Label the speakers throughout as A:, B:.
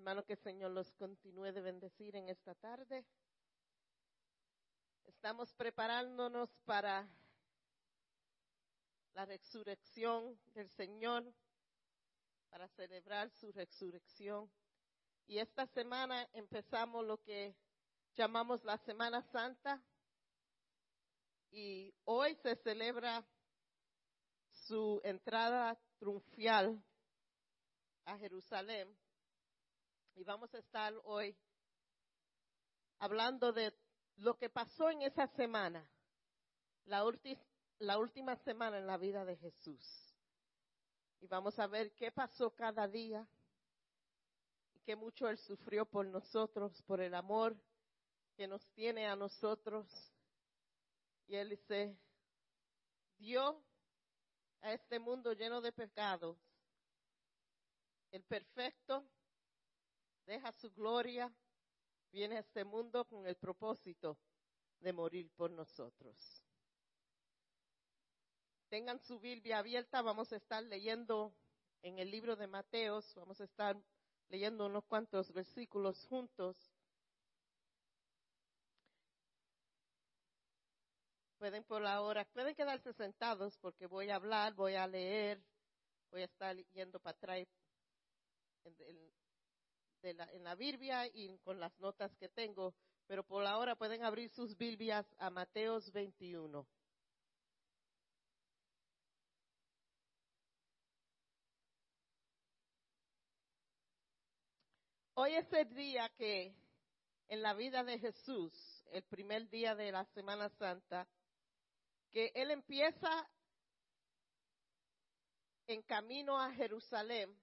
A: Hermano, que el Señor los continúe de bendecir en esta tarde. Estamos preparándonos para la resurrección del Señor, para celebrar su resurrección. Y esta semana empezamos lo que llamamos la Semana Santa. Y hoy se celebra su entrada triunfal a Jerusalén. Y vamos a estar hoy hablando de lo que pasó en esa semana, la, la última semana en la vida de Jesús. Y vamos a ver qué pasó cada día qué mucho Él sufrió por nosotros, por el amor que nos tiene a nosotros. Y Él dice, dio a este mundo lleno de pecados el perfecto deja su gloria, viene a este mundo con el propósito de morir por nosotros. Tengan su Biblia abierta, vamos a estar leyendo en el libro de Mateos, vamos a estar leyendo unos cuantos versículos juntos. Pueden por ahora, pueden quedarse sentados porque voy a hablar, voy a leer, voy a estar yendo para atrás la Biblia y con las notas que tengo, pero por ahora pueden abrir sus Biblias a Mateos 21. Hoy es el día que en la vida de Jesús, el primer día de la Semana Santa, que Él empieza en camino a Jerusalén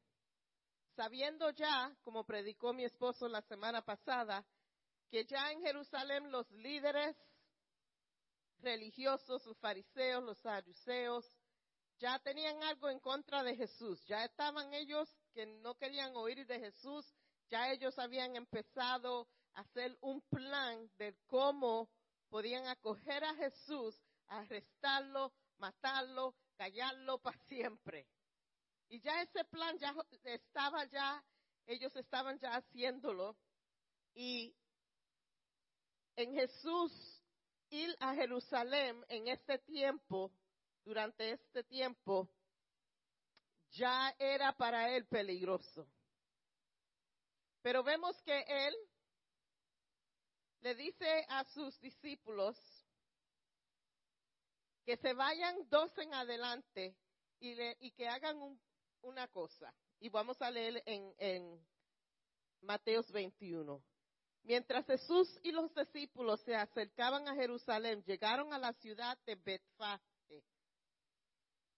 A: sabiendo ya, como predicó mi esposo la semana pasada, que ya en Jerusalén los líderes religiosos, los fariseos, los saduceos, ya tenían algo en contra de Jesús, ya estaban ellos que no querían oír de Jesús, ya ellos habían empezado a hacer un plan de cómo podían acoger a Jesús, arrestarlo, matarlo, callarlo para siempre. Y ya ese plan ya estaba ya, ellos estaban ya haciéndolo. Y en Jesús ir a Jerusalén en este tiempo, durante este tiempo, ya era para él peligroso. Pero vemos que él le dice a sus discípulos que se vayan dos en adelante y, y que hagan un, una cosa, y vamos a leer en, en Mateos 21. Mientras Jesús y los discípulos se acercaban a Jerusalén, llegaron a la ciudad de Betfage,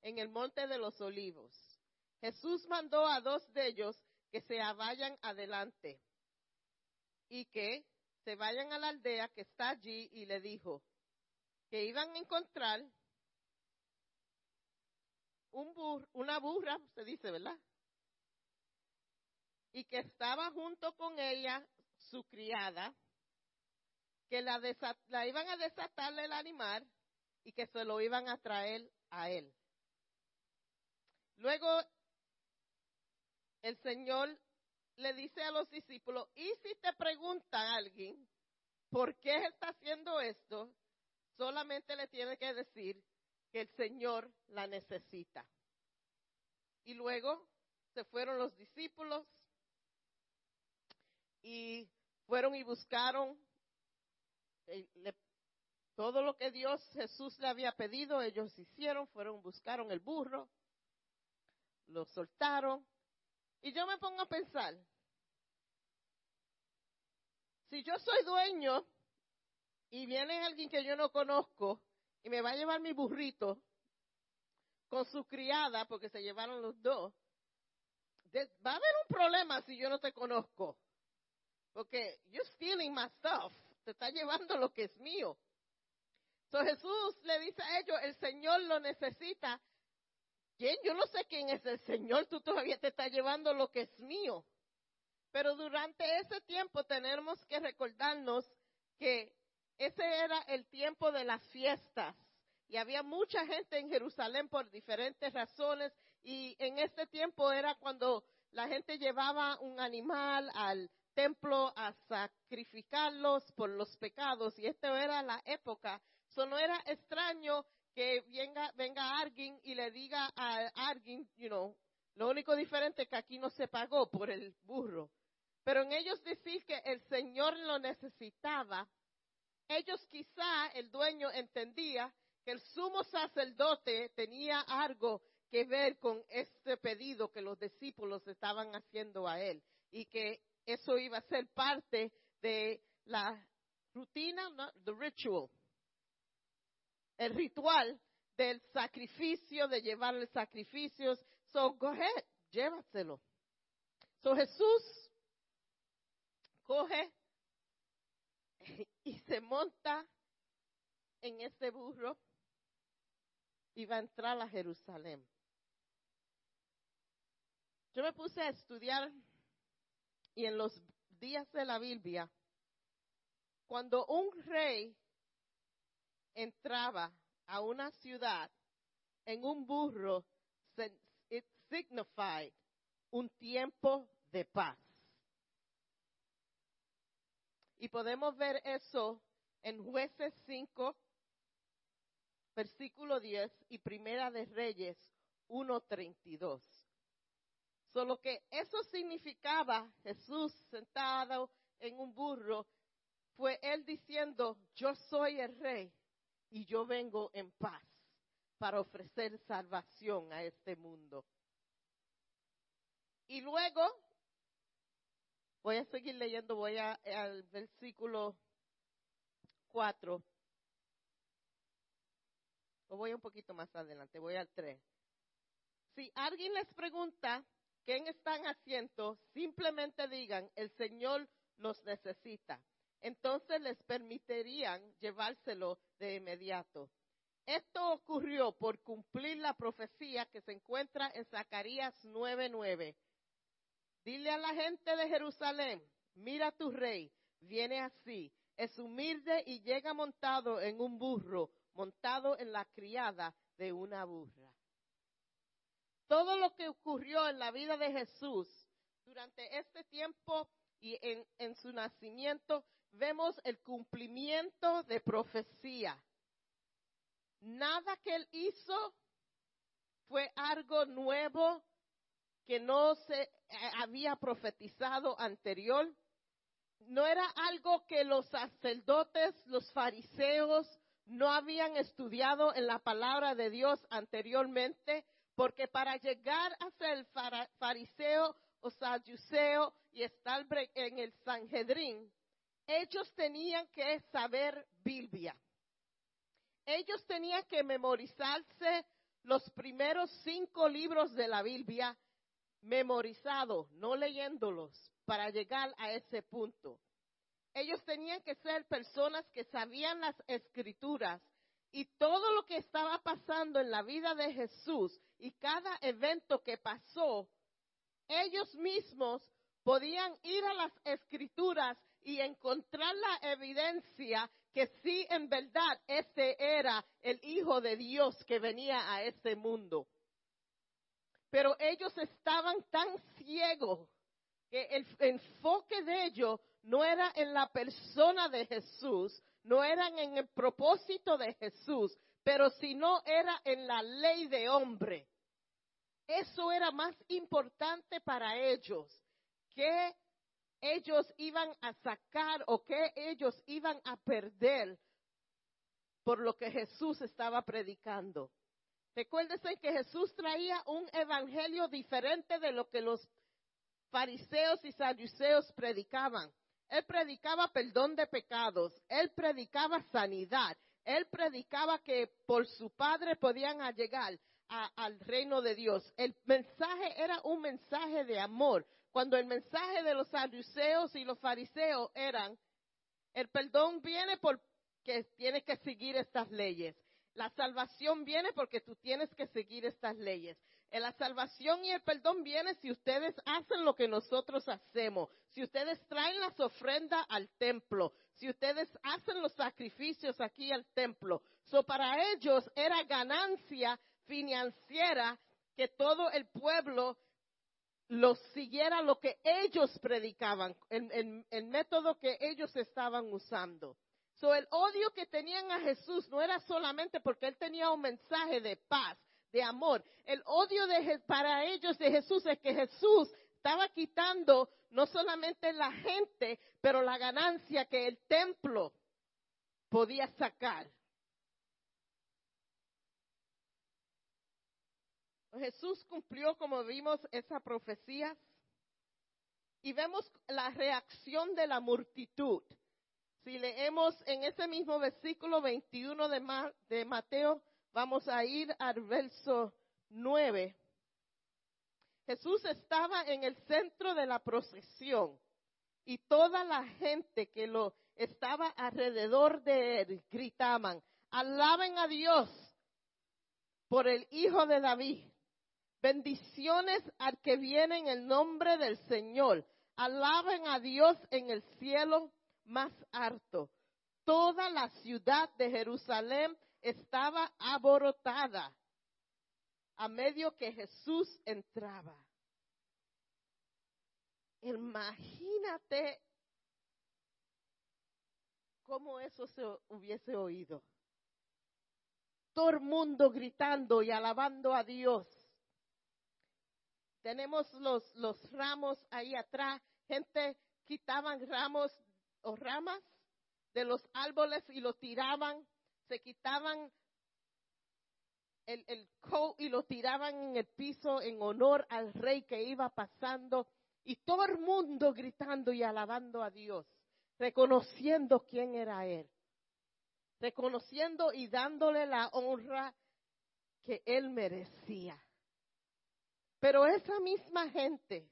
A: en el monte de los olivos. Jesús mandó a dos de ellos que se vayan adelante y que se vayan a la aldea que está allí y le dijo que iban a encontrar un una burra, se dice, ¿verdad? Y que estaba junto con ella su criada, que la, la iban a desatarle el animal y que se lo iban a traer a él. Luego el Señor le dice a los discípulos, y si te pregunta alguien por qué está haciendo esto, solamente le tiene que decir que el Señor la necesita. Y luego se fueron los discípulos y fueron y buscaron eh, todo lo que Dios Jesús le había pedido, ellos hicieron, fueron, buscaron el burro, lo soltaron. Y yo me pongo a pensar, si yo soy dueño y viene alguien que yo no conozco y me va a llevar mi burrito con su criada, porque se llevaron los dos, va a haber un problema si yo no te conozco. Porque you're stealing my stuff. Te está llevando lo que es mío. Entonces Jesús le dice a ellos, el Señor lo necesita. ¿Quién? Yo no sé quién es el Señor. Tú todavía te estás llevando lo que es mío. Pero durante ese tiempo tenemos que recordarnos que ese era el tiempo de las fiestas. Y había mucha gente en Jerusalén por diferentes razones. Y en este tiempo era cuando la gente llevaba un animal al templo a sacrificarlos por los pecados y esta era la época. Eso no era extraño que venga, venga alguien y le diga a alguien, you know, lo único diferente es que aquí no se pagó por el burro. Pero en ellos decir que el Señor lo necesitaba, ellos quizá, el dueño entendía que el sumo sacerdote tenía algo que ver con este pedido que los discípulos estaban haciendo a él y que eso iba a ser parte de la rutina, ¿no? the ritual, el ritual del sacrificio, de llevarle sacrificios. So, go ahead, llévaselo. So, Jesús coge y se monta en ese burro y va a entrar a Jerusalén. Yo me puse a estudiar y en los días de la Biblia, cuando un rey entraba a una ciudad en un burro, it signified un tiempo de paz. Y podemos ver eso en jueces 5, versículo 10 y Primera de Reyes 1.32. Solo que eso significaba Jesús sentado en un burro, fue él diciendo, yo soy el rey y yo vengo en paz para ofrecer salvación a este mundo. Y luego, voy a seguir leyendo, voy al versículo 4. O voy un poquito más adelante, voy al 3. Si alguien les pregunta quién están haciendo, simplemente digan, el Señor los necesita. Entonces les permitirían llevárselo de inmediato. Esto ocurrió por cumplir la profecía que se encuentra en Zacarías 9:9. Dile a la gente de Jerusalén, mira tu rey, viene así, es humilde y llega montado en un burro, montado en la criada de una burra. Todo lo que ocurrió en la vida de Jesús durante este tiempo y en, su nacimiento, vemos el cumplimiento de profecía. Nada que él hizo fue algo nuevo que no se eh, había profetizado anterior no era algo que los sacerdotes, los fariseos, no habían estudiado en la palabra de Dios anteriormente, porque para llegar a ser fariseo o saduceo y estar en el Sanhedrin, ellos tenían que saber Biblia. Ellos tenían que memorizarse los primeros cinco libros de la Biblia, memorizados, no leyéndolos, para llegar a ese punto. Ellos tenían que ser personas que sabían las escrituras y todo lo que estaba pasando en la vida de Jesús y cada evento que pasó, ellos mismos podían ir a las escrituras y encontrar la evidencia que sí en verdad este era el Hijo de Dios que venía a este mundo. Pero ellos estaban tan ciegos que el enfoque de ellos no era en la persona de Jesús, no eran en el propósito de Jesús, pero sino era en la ley de hombre. Eso era más importante para ellos, que ellos iban a sacar o que ellos iban a perder por lo que Jesús estaba predicando. Recuérdese que Jesús traía un evangelio diferente de lo que los fariseos y saduceos predicaban. Él predicaba perdón de pecados, él predicaba sanidad, él predicaba que por su padre podían llegar al reino de Dios. El mensaje era un mensaje de amor, cuando el mensaje de los saduceos y los fariseos eran, el perdón viene porque tienes que seguir estas leyes. La salvación viene porque tú tienes que seguir estas leyes. La salvación y el perdón viene si ustedes hacen lo que nosotros hacemos, si ustedes traen las ofrendas al templo, si ustedes hacen los sacrificios aquí al templo. So para ellos era ganancia financiera que todo el pueblo los siguiera lo que ellos predicaban, el, el método que ellos estaban usando. So, el odio que tenían a Jesús no era solamente porque él tenía un mensaje de paz, de amor. El odio de, para ellos de Jesús es que Jesús estaba quitando no solamente la gente, pero la ganancia que el templo podía sacar. Jesús cumplió, como vimos, esa profecía y vemos la reacción de la multitud. Si leemos en ese mismo versículo 21 de, de Mateo, vamos a ir al verso 9. Jesús estaba en el centro de la procesión y toda la gente que lo estaba alrededor de él gritaban, alaben a Dios por el Hijo de David. Bendiciones al que viene en el nombre del Señor. Alaben a Dios en el cielo más harto. Toda la ciudad de Jerusalén estaba aborotada a medio que Jesús entraba. Imagínate cómo eso se hubiese oído. Todo el mundo gritando y alabando a Dios. Tenemos los, los ramos ahí atrás. Gente quitaban ramos o ramas de los árboles y lo tiraban, se quitaban el, el y lo tiraban en el piso en honor al rey que iba pasando y todo el mundo gritando y alabando a Dios, reconociendo quién era Él, reconociendo y dándole la honra que Él merecía. Pero esa misma gente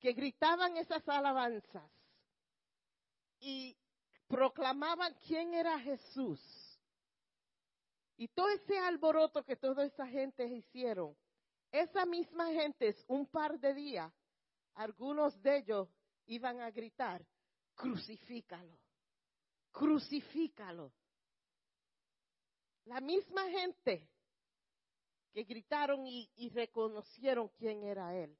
A: que gritaban esas alabanzas y proclamaban quién era Jesús. Y todo ese alboroto que toda esa gente hicieron, esa misma gente, un par de días, algunos de ellos iban a gritar, crucifícalo, crucifícalo. La misma gente que gritaron y, y reconocieron quién era Él.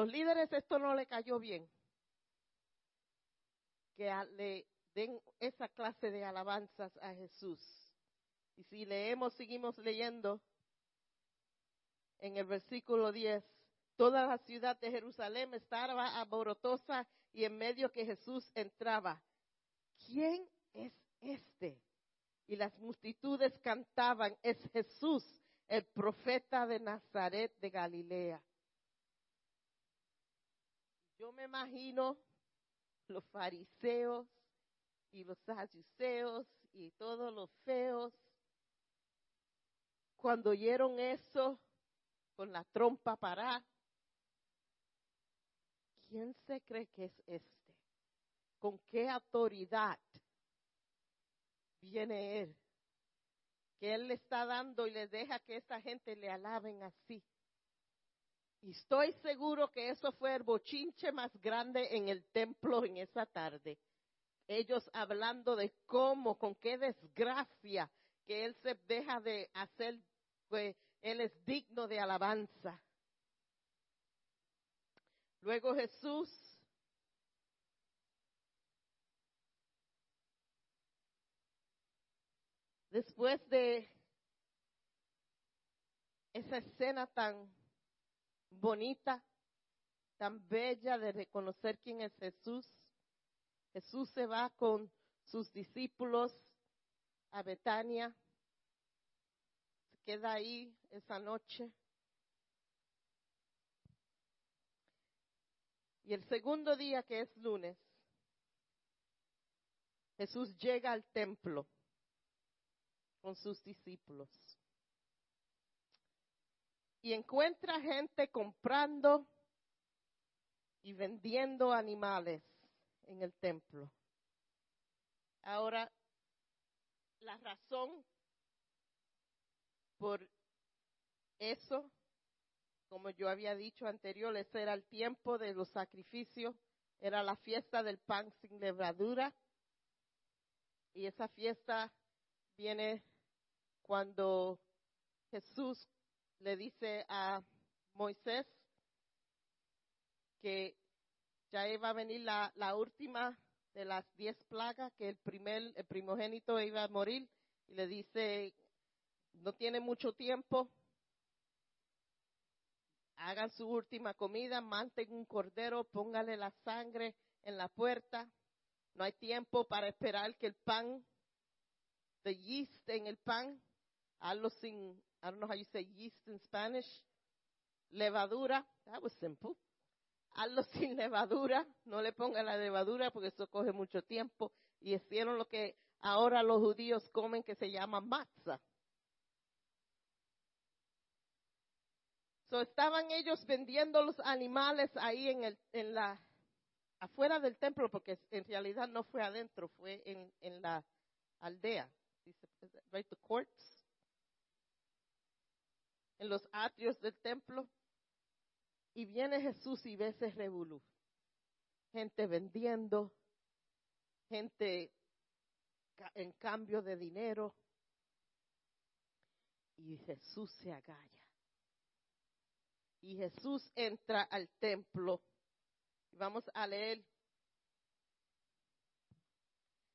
A: Los líderes esto no le cayó bien. Que le den esa clase de alabanzas a Jesús. Y si leemos, seguimos leyendo en el versículo 10, toda la ciudad de Jerusalén estaba aborotosa y en medio que Jesús entraba. ¿Quién es este? Y las multitudes cantaban, es Jesús, el profeta de Nazaret de Galilea. Yo me imagino los fariseos y los saduceos y todos los feos cuando oyeron eso con la trompa para ¿Quién se cree que es este? ¿Con qué autoridad viene él? Que él le está dando y le deja que esa gente le alaben así. Y estoy seguro que eso fue el bochinche más grande en el templo en esa tarde. Ellos hablando de cómo, con qué desgracia que él se deja de hacer, pues él es digno de alabanza. Luego Jesús después de esa escena tan bonita, tan bella de reconocer quién es Jesús. Jesús se va con sus discípulos a Betania, se queda ahí esa noche. Y el segundo día, que es lunes, Jesús llega al templo con sus discípulos y encuentra gente comprando y vendiendo animales en el templo. Ahora, la razón por eso, como yo había dicho anterior, era el tiempo de los sacrificios, era la fiesta del pan sin levadura, y esa fiesta viene cuando Jesús le dice a Moisés que ya iba a venir la, última de las diez plagas, que el primer, el primogénito iba a morir, y le dice, no tiene mucho tiempo, hagan su última comida, manten un cordero, póngale la sangre en la puerta, no hay tiempo para esperar que el pan, the yeast en el pan, hazlo sin, I don't know how you say yeast in Spanish, levadura, that was simple. Hazlo sin levadura, no le ponga la levadura porque eso coge mucho tiempo. Y hicieron lo que ahora los judíos comen que se llama matzah. So, estaban ellos vendiendo los animales ahí en, el, en la, afuera del templo, porque en realidad no fue adentro, fue en, en la aldea. Right, the courts. En los atrios del templo. Y viene Jesús y ve ese revolú. Gente vendiendo, gente en cambio de dinero. Y Jesús se agalla. Y Jesús entra al templo. Vamos a leer.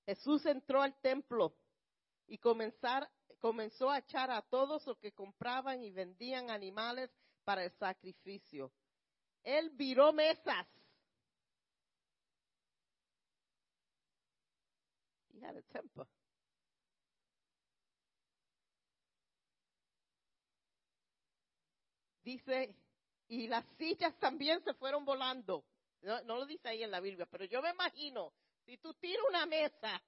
A: Jesús entró al templo y comenzar, comenzó a echar a todos los que compraban y vendían animales para el sacrificio. Él viró mesas. He had a temper. Dice, y las sillas también se fueron volando. No, no, lo dice ahí en la Biblia, pero yo me imagino, si tú tiras una mesa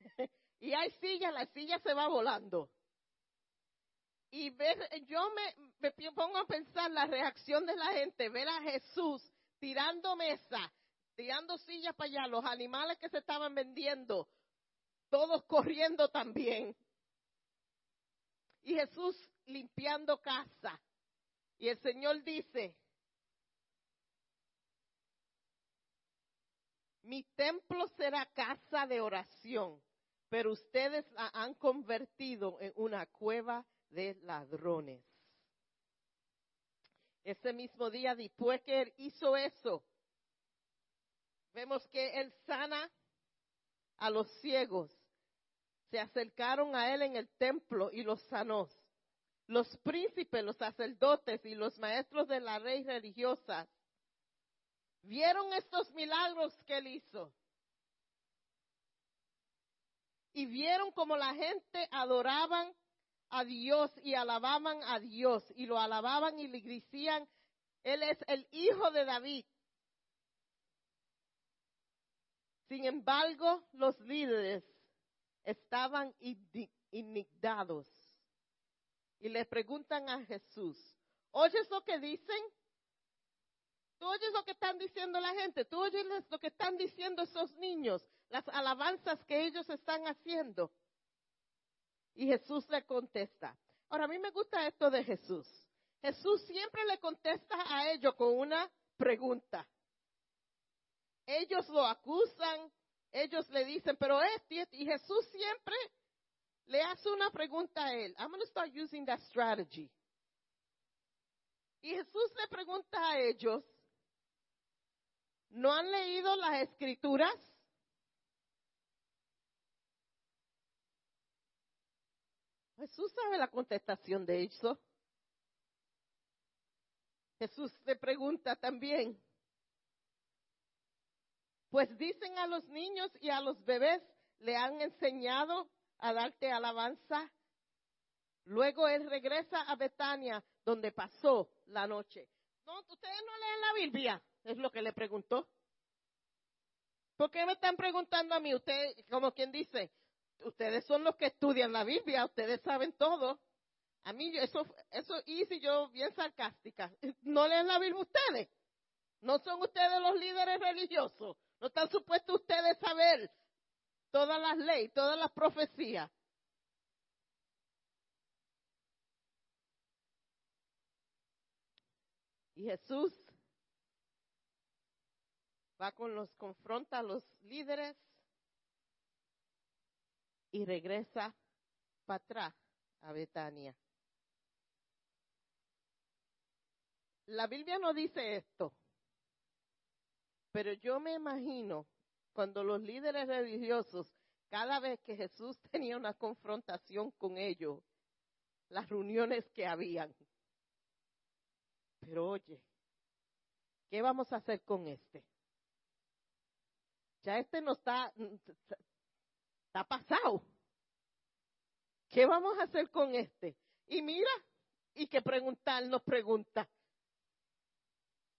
A: y hay sillas, la silla se va volando. Y ver, yo me, me pongo a pensar la reacción de la gente, ver a Jesús tirando mesa, tirando sillas para allá, los animales que se estaban vendiendo, todos corriendo también. Y Jesús limpiando casa. Y el Señor dice, mi templo será casa de oración, pero ustedes la han convertido en una cueva de ladrones. Ese mismo día, después que hizo eso, vemos que él sana a los ciegos. Se acercaron a él en el templo y los sanó. Los príncipes, los sacerdotes y los maestros de la ley religiosa vieron estos milagros que él hizo. Y vieron como la gente adoraban a Dios y alababan a Dios y lo alababan y le decían, Él es el hijo de David. Sin embargo, los líderes estaban indignados y le preguntan a Jesús, ¿oyes lo que dicen? ¿Tú oyes lo que están diciendo la gente? ¿Tú oyes lo que están diciendo esos niños? Las alabanzas que ellos están haciendo. Y Jesús le contesta. Ahora, a mí me gusta esto de Jesús. Jesús siempre le contesta a ellos con una pregunta. Ellos lo acusan, ellos le dicen, pero este, y Jesús siempre le hace una pregunta a él. I'm going to start using that strategy. Y Jesús le pregunta a ellos, ¿no han leído las escrituras? Jesús sabe la contestación de eso. Jesús le pregunta también, pues dicen a los niños y a los bebés, le han enseñado a darte alabanza. Luego él regresa a Betania, donde pasó la noche. No, ustedes no leen la Biblia, es lo que le preguntó. ¿Por qué me están preguntando a mí? Usted, como quien dice, ustedes son los que estudian la Biblia, ustedes saben todo. A mí eso, eso hice yo bien sarcástica. ¿No leen la Biblia ustedes? ¿No son ustedes los líderes religiosos? ¿No están supuestos ustedes saber todas las leyes, todas las profecías? Y Jesús va con los, confronta a los líderes y regresa para atrás a Betania. la Biblia no dice esto, pero yo me imagino cuando los líderes religiosos, cada vez que Jesús tenía una confrontación con ellos, las reuniones que habían. Pero oye, ¿qué vamos a hacer con este? Ya este no está, está pasado. ¿Qué vamos a hacer con este? Y mira, y que preguntar nos pregunta,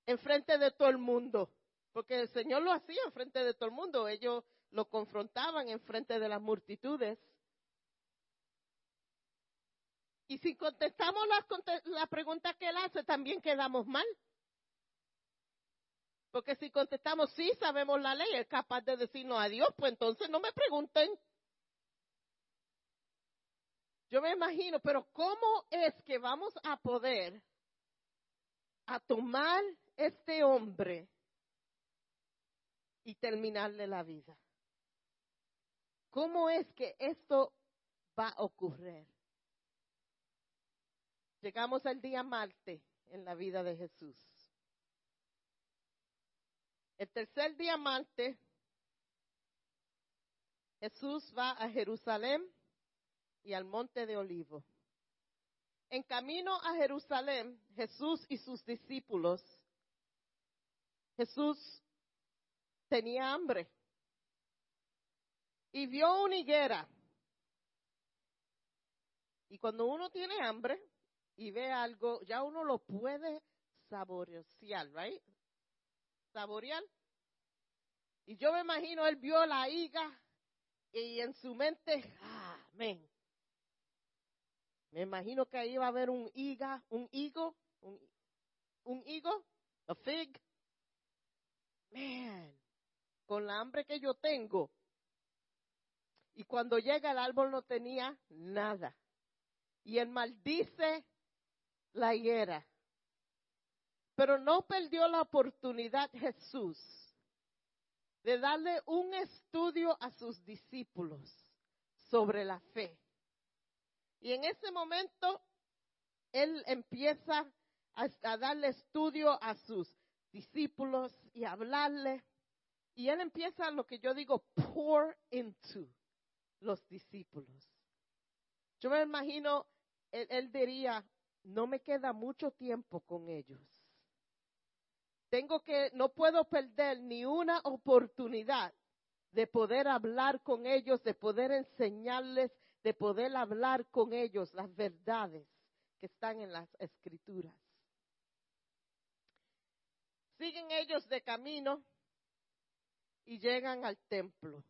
A: enfrente de todo el mundo, porque el Señor lo hacía enfrente de todo el mundo, ellos lo confrontaban enfrente de las multitudes. Y si contestamos la, la pregunta que él hace, también quedamos mal. Porque si contestamos sí, sabemos la ley, es capaz de decirnos a Dios, pues entonces no me pregunten. Yo me imagino, pero ¿cómo es que vamos a poder a tomar este hombre y terminarle la vida? ¿Cómo es que esto va a ocurrir? Llegamos al día Marte en la vida de Jesús. El tercer día Marte, Jesús va a Jerusalén y al monte de Olivo. En camino a Jerusalén, Jesús y sus discípulos, Jesús tenía hambre y vio una higuera. Y cuando uno tiene hambre y ve algo, ya uno lo puede saborear, right? Saborear. Y yo me imagino, él vio la higa y en su mente, amén. Me imagino que ahí va a haber un higa, un higo, un, un higo, a fig. Man, con la hambre que yo tengo, y cuando llega el árbol no tenía nada. Y él maldice la higuera. Pero no perdió la oportunidad Jesús de darle un estudio a sus discípulos sobre la fe. Y en ese momento, él empieza a, darle estudio a sus discípulos y hablarle. Y él empieza lo que yo digo, pour into los discípulos. Yo me imagino, él, diría, no me queda mucho tiempo con ellos. Tengo que, no puedo perder ni una oportunidad de poder hablar con ellos, de poder enseñarles, de poder hablar con ellos las verdades que están en las escrituras. Siguen ellos de camino y llegan al templo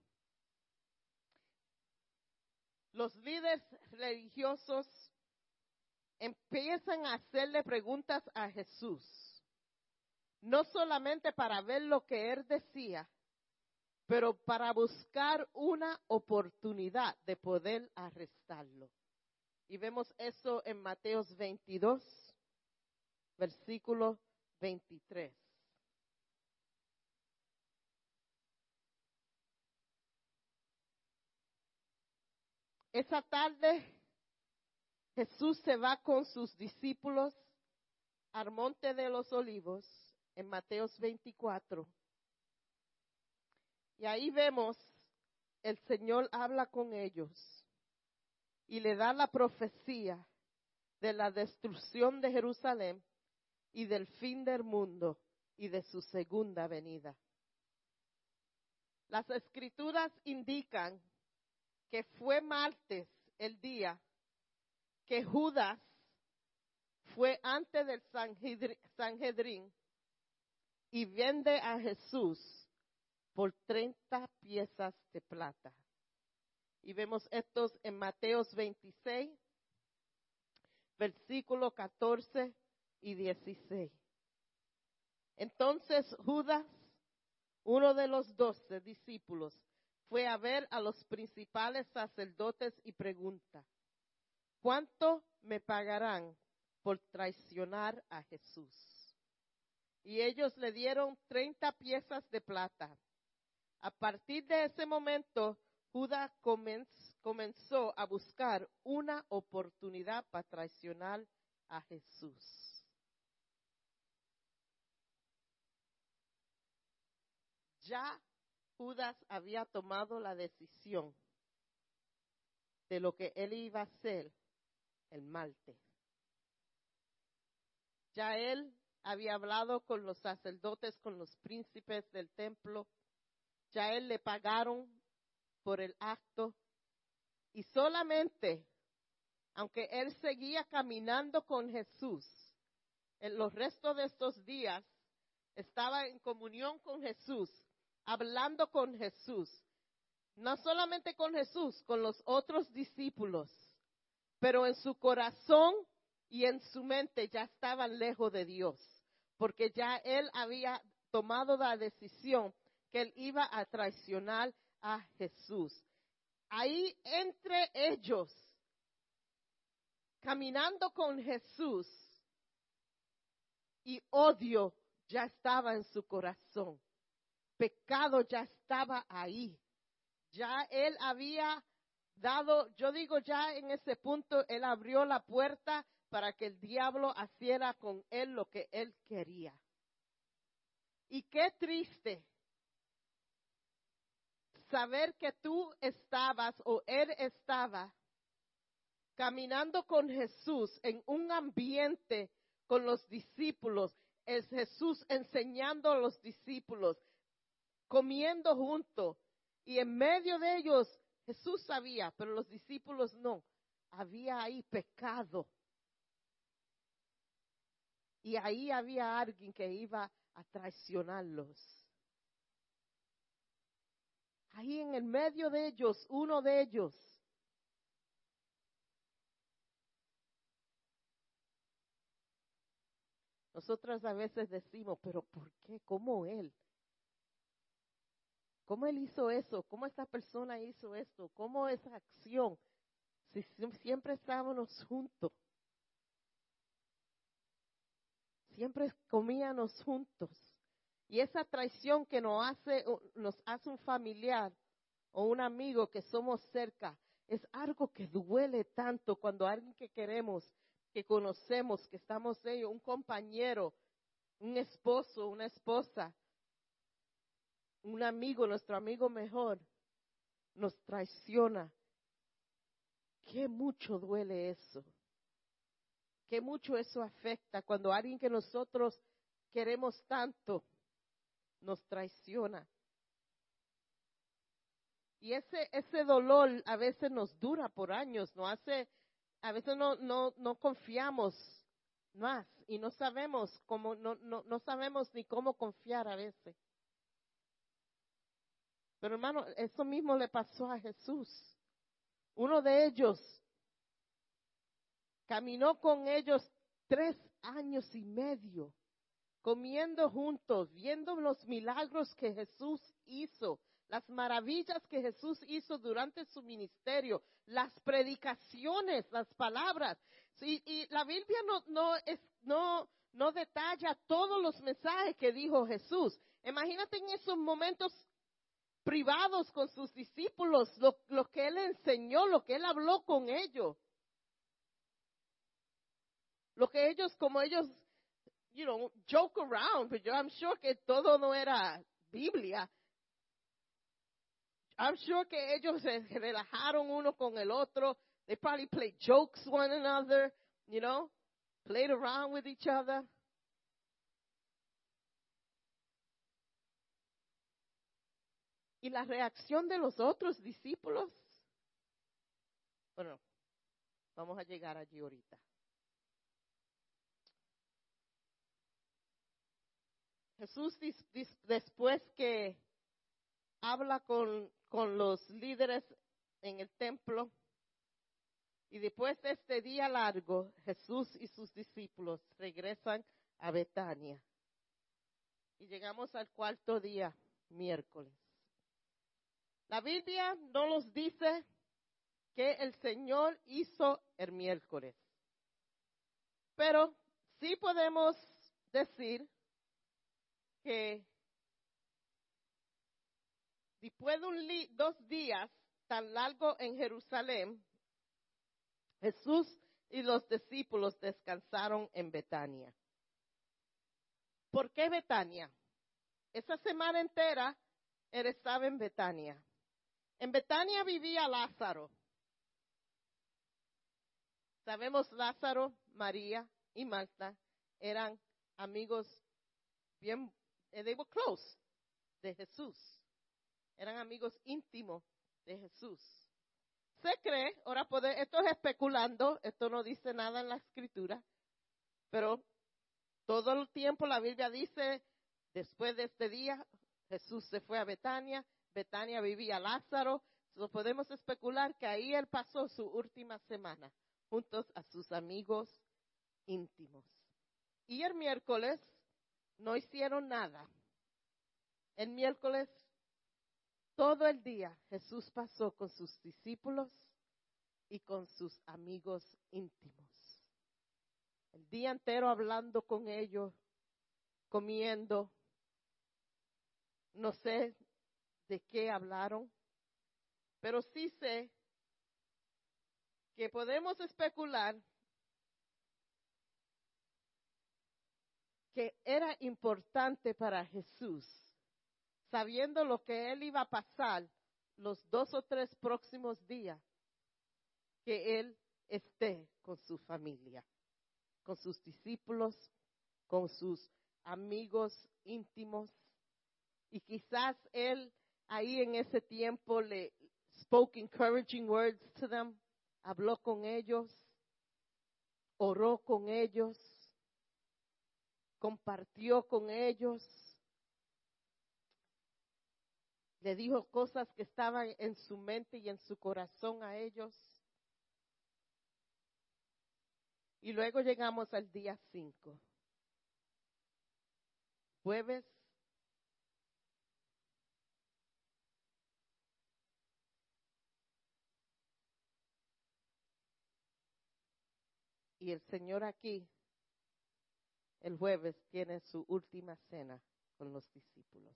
A: los líderes religiosos empiezan a hacerle preguntas a Jesús, no solamente para ver lo que él decía, pero para buscar una oportunidad de poder arrestarlo. Y vemos eso en Mateos 22, versículo 23. Esa tarde Jesús se va con sus discípulos al monte de los olivos en Mateos 24. Y ahí vemos el Señor habla con ellos y le da la profecía de la destrucción de Jerusalén y del fin del mundo y de su segunda venida. Las escrituras indican que fue martes el día que Judas fue antes del Sanhedrin y vende a Jesús por 30 piezas de plata. Y vemos estos en Mateos 26, versículo 14 y 16. Entonces Judas, uno de los doce discípulos, fue a ver a los principales sacerdotes y pregunta, ¿cuánto me pagarán por traicionar a Jesús? y ellos le dieron 30 piezas de plata. A partir de ese momento, Judas comenzó a buscar una oportunidad para traicionar a Jesús. Ya Judas había tomado la decisión de lo que él iba a hacer el malte. Ya él había hablado con los sacerdotes, con los príncipes del templo. Ya él le pagaron por el acto. Y solamente, aunque él seguía caminando con Jesús, en los restos de estos días, estaba en comunión con Jesús, hablando con Jesús. No solamente con Jesús, con los otros discípulos, pero en su corazón y en su mente ya estaban lejos de Dios, porque ya él había tomado la decisión que él iba a traicionar a Jesús. Ahí entre ellos, caminando con Jesús, y odio ya estaba en su corazón. Pecado ya estaba ahí. Ya él había dado, yo digo ya en ese punto, él abrió la puerta para que el diablo hiciera con él lo que él quería. Y qué triste saber que tú estabas o él estaba caminando con Jesús en un ambiente con los discípulos, es Jesús enseñando a los discípulos, comiendo juntos, y en medio de ellos Jesús sabía, pero los discípulos no. Había ahí pecado. Y ahí había alguien que iba a traicionarlos. Ahí en el medio de ellos, uno de ellos. Nosotras a veces decimos, pero ¿por qué? ¿Cómo él? ¿Cómo él hizo eso? ¿Cómo esa persona hizo esto? ¿Cómo esa acción? Si siempre estábamos juntos. Siempre comíamos juntos. Y esa traición que nos hace, nos hace un familiar o un amigo que somos cerca, es algo que duele tanto cuando alguien que queremos, que conocemos, que estamos ellos, un compañero, un esposo, una esposa, un amigo, nuestro amigo mejor, nos traiciona. Qué mucho duele eso. Qué mucho eso afecta cuando alguien que nosotros queremos tanto nos traiciona. Y ese, ese dolor a veces nos dura por años, no hace, a veces no, no, no confiamos más y no sabemos cómo, no, no, no sabemos ni cómo confiar a veces. Pero hermano, eso mismo le pasó a Jesús. Uno de ellos caminó con ellos tres años y medio, comiendo juntos, viendo los milagros que Jesús hizo, las maravillas que Jesús hizo durante su ministerio, las predicaciones, las palabras. Y, la Biblia no, detalla todos los mensajes que dijo Jesús. Imagínate en esos momentos privados con sus discípulos, lo, lo que él enseñó, lo que él habló con ellos. Lo que ellos, como ellos, you know, joke around, pero yo I'm sure que todo no era Biblia. I'm sure que ellos se relajaron uno con el otro. They probably played jokes one another, you know, played around with each other. Y la reacción de los otros discípulos, bueno, vamos a llegar allí ahorita. Jesús después que habla con, con los líderes en el templo, y después de este día largo, Jesús y sus discípulos regresan a Betania. Y llegamos al cuarto día, miércoles. La Biblia no nos dice que el Señor hizo el miércoles. Pero sí podemos decir que después de dos días tan largos en Jerusalén, Jesús y los discípulos descansaron en Betania. ¿Por qué Betania? Esa semana entera él estaba en Betania. En Betania vivía Lázaro. Sabemos Lázaro, María y Marta eran amigos bien, eh, they were close de Jesús. Eran amigos íntimos de Jesús. Se cree, ahora puede, esto es especulando, esto no dice nada en la escritura, pero todo el tiempo la Biblia dice, después de este día, Jesús se fue a Betania, Betania vivía Lázaro, podemos especular que ahí él pasó su última semana juntos a sus amigos íntimos. Y el miércoles no hicieron nada. El miércoles, todo el día, Jesús pasó con sus discípulos y con sus amigos íntimos. El día entero hablando con ellos, comiendo. No sé de qué hablaron, pero sí sé que podemos especular que era importante para Jesús, sabiendo lo que él iba a pasar los dos o tres próximos días, que él esté con su familia, con sus discípulos, con sus amigos íntimos. Y quizás él ahí en ese tiempo le spoke encouraging words to them, habló con ellos, oró con ellos compartió con ellos, le dijo cosas que estaban en su mente y en su corazón a ellos. Y luego llegamos al día 5, jueves. Y el Señor aquí el jueves tiene su última cena con los discípulos.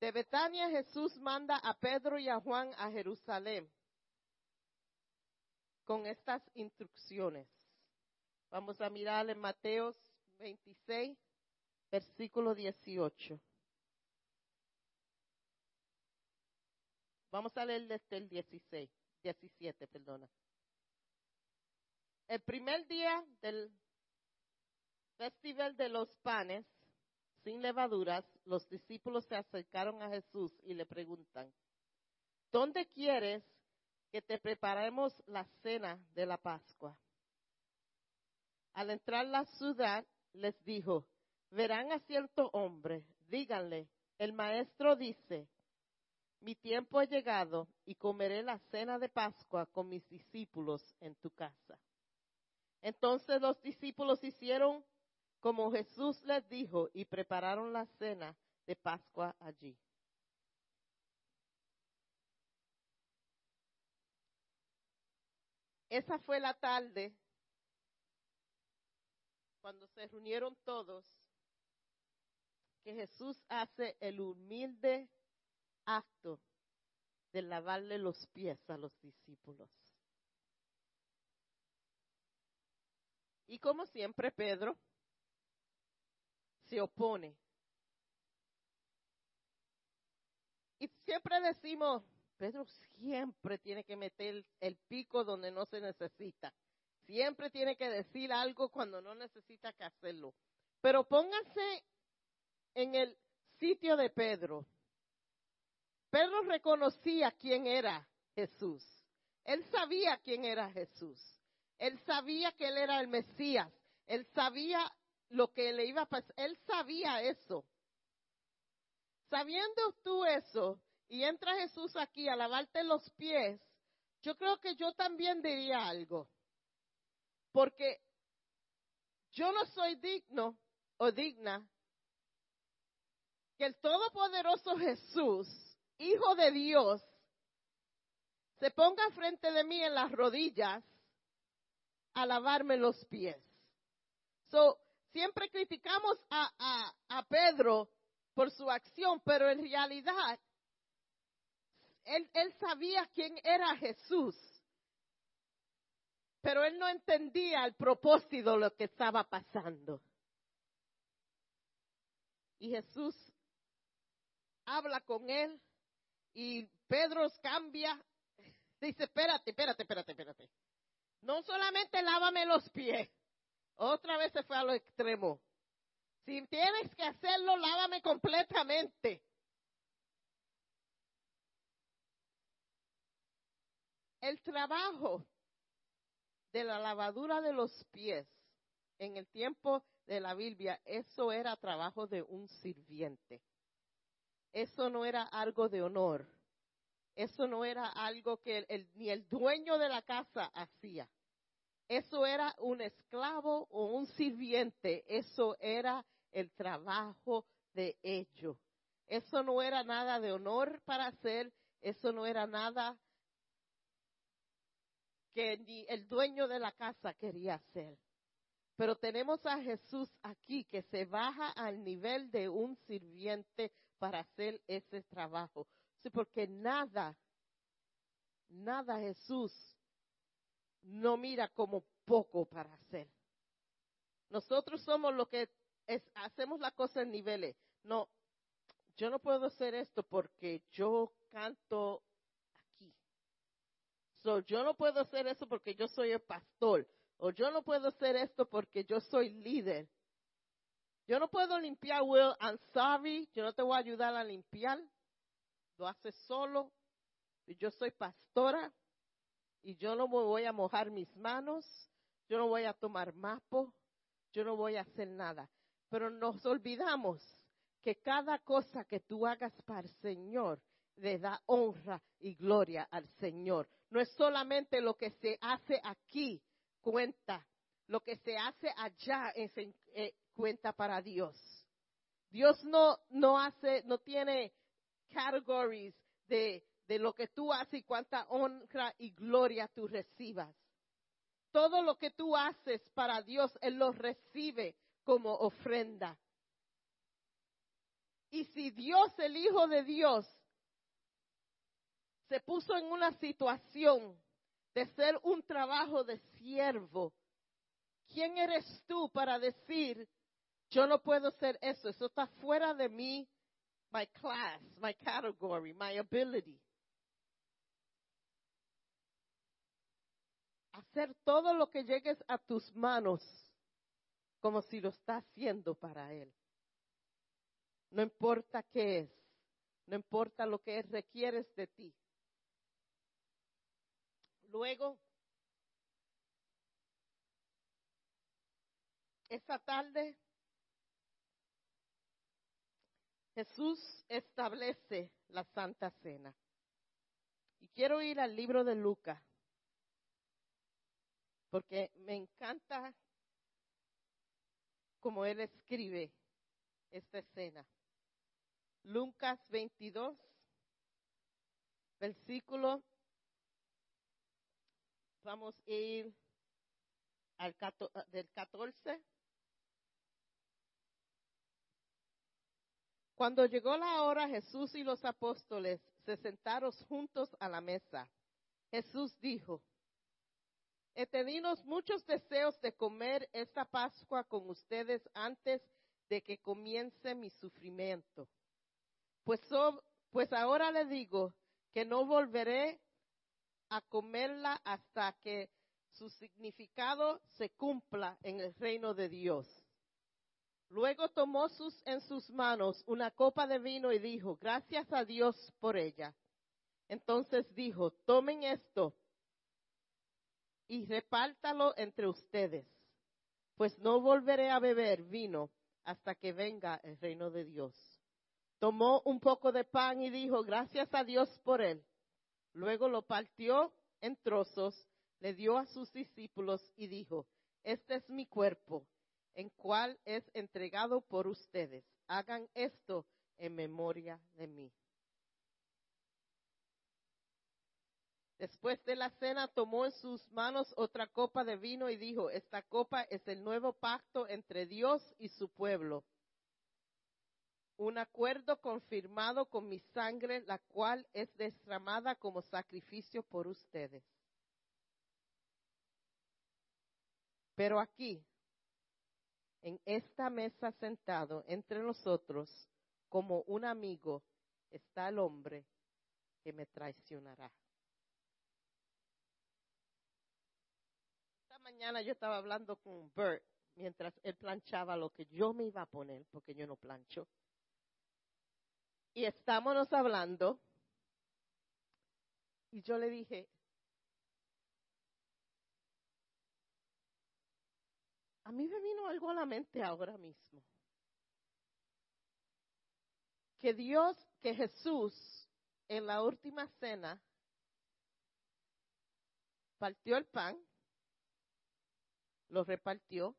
A: De Betania Jesús manda a Pedro y a Juan a Jerusalén con estas instrucciones. Vamos a mirar en Mateos 26, versículo 18. Vamos a leer desde el 16, 17, perdona. El primer día del festival de los panes sin levaduras, los discípulos se acercaron a Jesús y le preguntan, ¿dónde quieres que te preparemos la cena de la Pascua? Al entrar la ciudad, les dijo, verán a cierto hombre, díganle, el maestro dice, mi tiempo ha llegado y comeré la cena de Pascua con mis discípulos en tu casa. Entonces los discípulos hicieron como Jesús les dijo, y prepararon la cena de Pascua allí. Esa fue la tarde cuando se reunieron todos, que Jesús hace el humilde acto de lavarle los pies a los discípulos. Y como siempre, Pedro se opone. Y siempre decimos, Pedro siempre tiene que meter el pico donde no se necesita. Siempre tiene que decir algo cuando no necesita que hacerlo. Pero pónganse en el sitio de Pedro. Pedro reconocía quién era Jesús. Él sabía quién era Jesús. Él sabía que él era el Mesías. Él sabía lo que le iba a pasar. Él sabía eso. Sabiendo tú eso, y entra Jesús aquí a lavarte los pies, yo creo que yo también diría algo. Porque yo no soy digno o digna que el Todopoderoso Jesús, Hijo de Dios, se ponga frente de mí en las rodillas a lavarme los pies. So, Siempre criticamos a, Pedro por su acción, pero en realidad él, él sabía quién era Jesús. Pero él no entendía el propósito de lo que estaba pasando. Y Jesús habla con él y Pedro cambia. Dice, espérate, espérate, espérate, espérate. No solamente lávame los pies. Otra vez se fue a lo extremo. Si tienes que hacerlo, lávame completamente. El trabajo de la lavadura de los pies en el tiempo de la Biblia, eso era trabajo de un sirviente. Eso no era algo de honor. Eso no era algo que ni el dueño de la casa hacía. Eso era un esclavo o un sirviente. Eso era el trabajo de ellos. Eso no era nada de honor para hacer. Eso no era nada que ni el dueño de la casa quería hacer. Pero tenemos a Jesús aquí que se baja al nivel de un sirviente para hacer ese trabajo. Sí, porque nada, nada Jesús no mira como poco para hacer. Nosotros somos los que hacemos la cosa en niveles. No, yo no puedo hacer esto porque yo canto aquí. So, yo no puedo hacer eso porque yo soy el pastor. O yo no puedo hacer esto porque yo soy líder. Yo no puedo limpiar, Will. I'm sorry. Yo no te voy a ayudar a limpiar. Lo haces solo. Yo soy pastora. Y yo no me voy a mojar mis manos. Yo no voy a tomar mapo. Yo no voy a hacer nada. Pero nos olvidamos que cada cosa que tú hagas para el Señor le da honra y gloria al Señor. No es solamente lo que se hace aquí, cuenta. Lo que se hace allá es eh, cuenta para Dios. Dios no, no hace, no tiene categories de, de lo que tú haces y cuánta honra y gloria tú recibas. Todo lo que tú haces para Dios, Él lo recibe como ofrenda. Y si Dios, el Hijo de Dios, se puso en una situación de ser un trabajo de siervo. ¿Quién eres tú para decir, yo no puedo ser eso? Eso está fuera de mí, my class, my category, my ability. Hacer todo lo que llegues a tus manos como si lo estás haciendo para Él. No importa qué es, no importa lo que requieres de ti. Luego, esa tarde, Jesús establece la Santa Cena. Y quiero ir al libro de Lucas, porque me encanta como él escribe esta escena. Lucas 22, versículo Vamos a ir al del 14. Cuando llegó la hora, Jesús y los apóstoles se sentaron juntos a la mesa. Jesús dijo, he tenido muchos deseos de comer esta Pascua con ustedes antes de que comience mi sufrimiento. Pues, pues ahora le digo que no volveré a comerla hasta que su significado se cumpla en el reino de Dios. Luego tomó sus, en sus manos una copa de vino y dijo, gracias a Dios por ella. Entonces dijo, tomen esto y repártalo entre ustedes, pues no volveré a beber vino hasta que venga el reino de Dios. Tomó un poco de pan y dijo, gracias a Dios por él. Luego lo partió en trozos, le dio a sus discípulos y dijo, este es mi cuerpo, en cual es entregado por ustedes. Hagan esto en memoria de mí. Después de la cena tomó en sus manos otra copa de vino y dijo, esta copa es el nuevo pacto entre Dios y su pueblo un acuerdo confirmado con mi sangre, la cual es derramada como sacrificio por ustedes. Pero aquí, en esta mesa sentado entre nosotros, como un amigo, está el hombre que me traicionará. Mañana yo estaba hablando con Bert mientras él planchaba lo que yo me iba a poner, porque yo no plancho. Y estábamos hablando, y yo le dije, a mí me vino algo a la mente ahora mismo. Que Dios, que Jesús, en la última cena, partió el pan, lo repartió,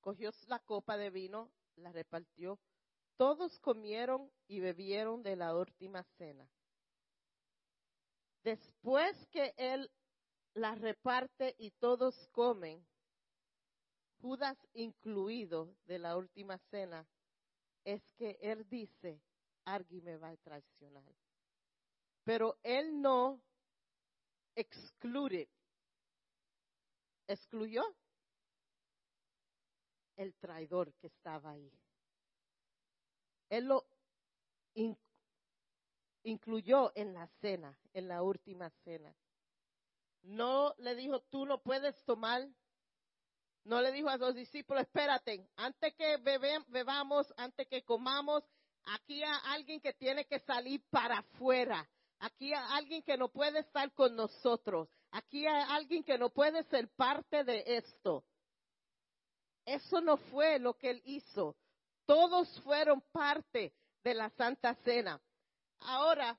A: cogió la copa de vino, la repartió. Todos comieron y bebieron de la última cena. Después que él la reparte y todos comen, Judas incluido de la última cena, es que él dice, alguien me va a traicionar. Pero él no excluye, excluyó el traidor que estaba ahí. Él lo incluyó en la cena, en la última cena. No le dijo, tú no puedes tomar. No le dijo a los discípulos, espérate, antes que bebamos, antes que comamos, aquí hay alguien que tiene que salir para afuera. Aquí hay alguien que no puede estar con nosotros. Aquí hay alguien que no puede ser parte de esto. Eso no fue lo que él hizo. Todos fueron parte de la Santa Cena. Ahora,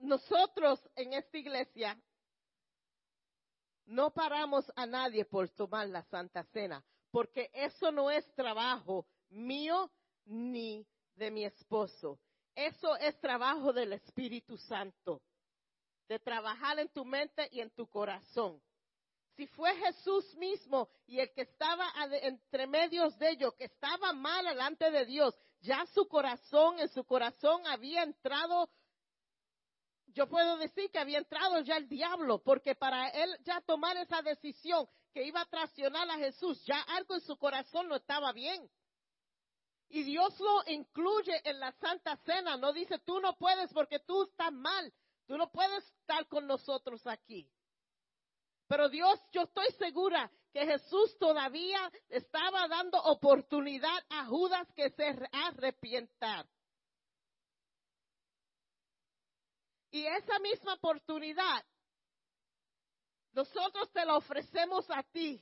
A: nosotros en esta iglesia no paramos a nadie por tomar la Santa Cena, porque eso no es trabajo mío ni de mi esposo. Eso es trabajo del Espíritu Santo, de trabajar en tu mente y en tu corazón si fue Jesús mismo y el que estaba entre medios de ellos, que estaba mal delante de Dios, ya su corazón, en su corazón había entrado, yo puedo decir que había entrado ya el diablo, porque para él ya tomar esa decisión que iba a traicionar a Jesús, ya algo en su corazón no estaba bien. Y Dios lo incluye en la Santa Cena, no dice tú no puedes porque tú estás mal, tú no puedes estar con nosotros aquí. Pero Dios, yo estoy segura que Jesús todavía estaba dando oportunidad a Judas que se arrepientar. Y esa misma oportunidad nosotros te la ofrecemos a ti.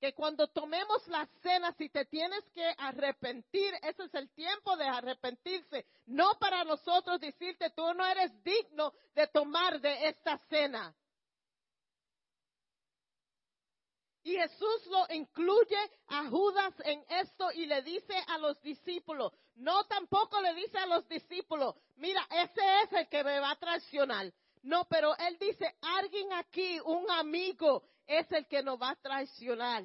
A: Que cuando tomemos la cena, si te tienes que arrepentir, ese es el tiempo de arrepentirse. No para nosotros decirte, tú no eres digno de tomar de esta cena. Y Jesús lo incluye a Judas en esto y le dice a los discípulos, no tampoco le dice a los discípulos, mira, ese es el que me va a traicionar. No, pero él dice, alguien aquí, un amigo, es el que nos va a traicionar.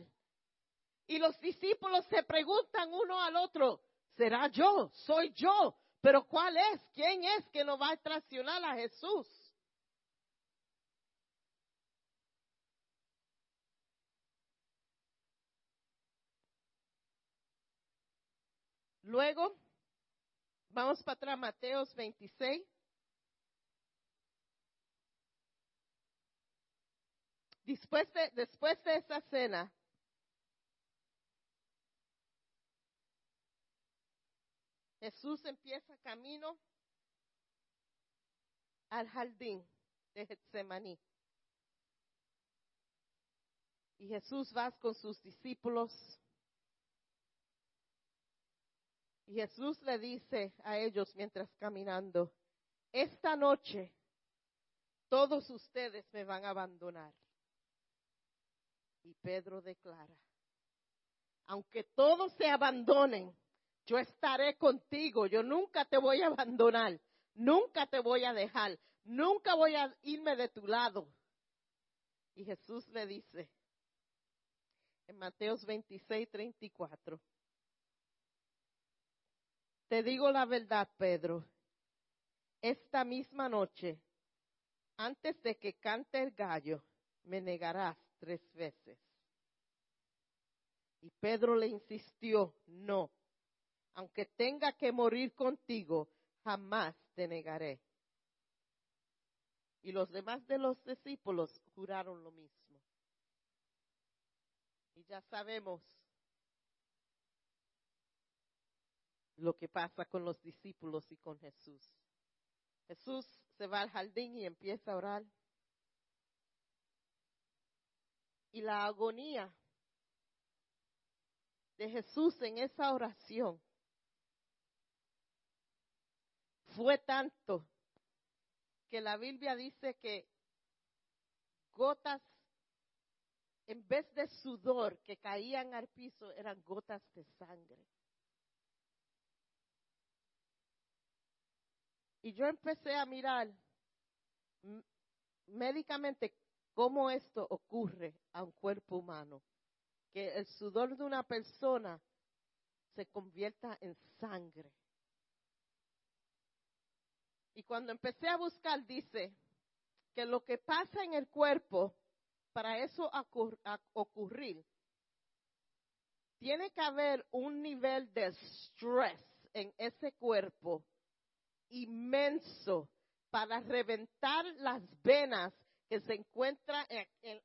A: Y los discípulos se preguntan uno al otro, ¿será yo? ¿Soy yo? Pero ¿cuál es? ¿Quién es que nos va a traicionar a Jesús? Luego, vamos para atrás, Mateos 26. Después de, esa cena, Jesús empieza camino al jardín de Getsemaní. Y Jesús va con sus discípulos Y Jesús le dice a ellos mientras caminando, esta noche todos ustedes me van a abandonar. Y Pedro declara, aunque todos se abandonen, yo estaré contigo, yo nunca te voy a abandonar, nunca te voy a dejar, nunca voy a irme de tu lado. Y Jesús le dice en Mateos 26, 34, te digo la verdad, Pedro, esta misma noche, antes de que cante el gallo, me negarás tres veces. Y Pedro le insistió, no, aunque tenga que morir contigo, jamás te negaré. Y los demás de los discípulos juraron lo mismo. Y ya sabemos lo que pasa con los discípulos y con Jesús. Jesús se va al jardín y empieza a orar. Y la agonía de Jesús en esa oración fue tanto que la Biblia dice que gotas, en vez de sudor que caían al piso, eran gotas de sangre. Y yo empecé a mirar médicamente cómo esto ocurre a un cuerpo humano. Que el sudor de una persona se convierta en sangre. Y cuando empecé a buscar, dice que lo que pasa en el cuerpo, para eso ocurrir, tiene que haber un nivel de estrés en ese cuerpo inmenso para reventar las venas que se encuentran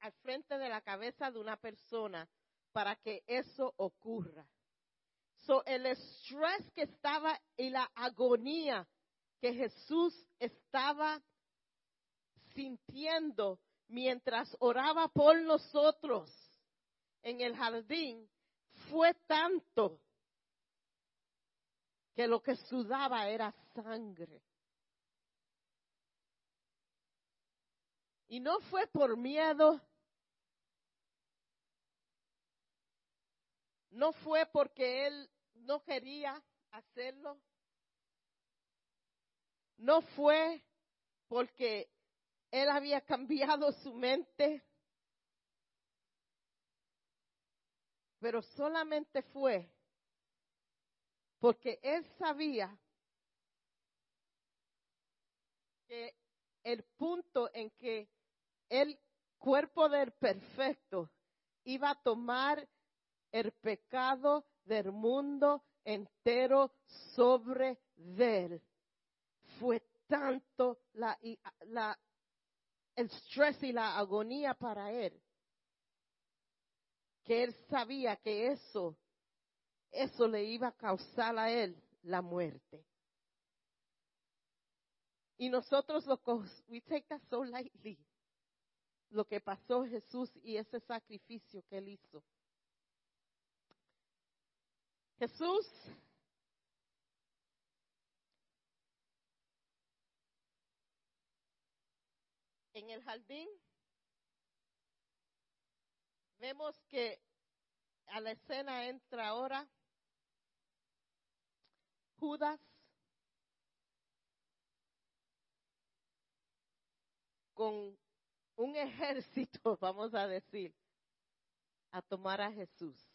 A: al frente de la cabeza de una persona para que eso ocurra. So, el estrés que estaba y la agonía que Jesús estaba sintiendo mientras oraba por nosotros en el jardín fue tanto que lo que sudaba era sangre. Y no fue por miedo, no fue porque él no quería hacerlo, no fue porque él había cambiado su mente, pero solamente fue porque él sabía que el punto en que el cuerpo del perfecto iba a tomar el pecado del mundo entero sobre él. Fue tanto la, la, el estrés y la agonía para él que él sabía que eso eso le iba a causar a él la muerte. Y nosotros lo we take that so lightly. Lo que pasó Jesús y ese sacrificio que él hizo. Jesús en el jardín vemos que a la escena entra ahora Judas con un ejército, vamos a decir, a tomar a Jesús.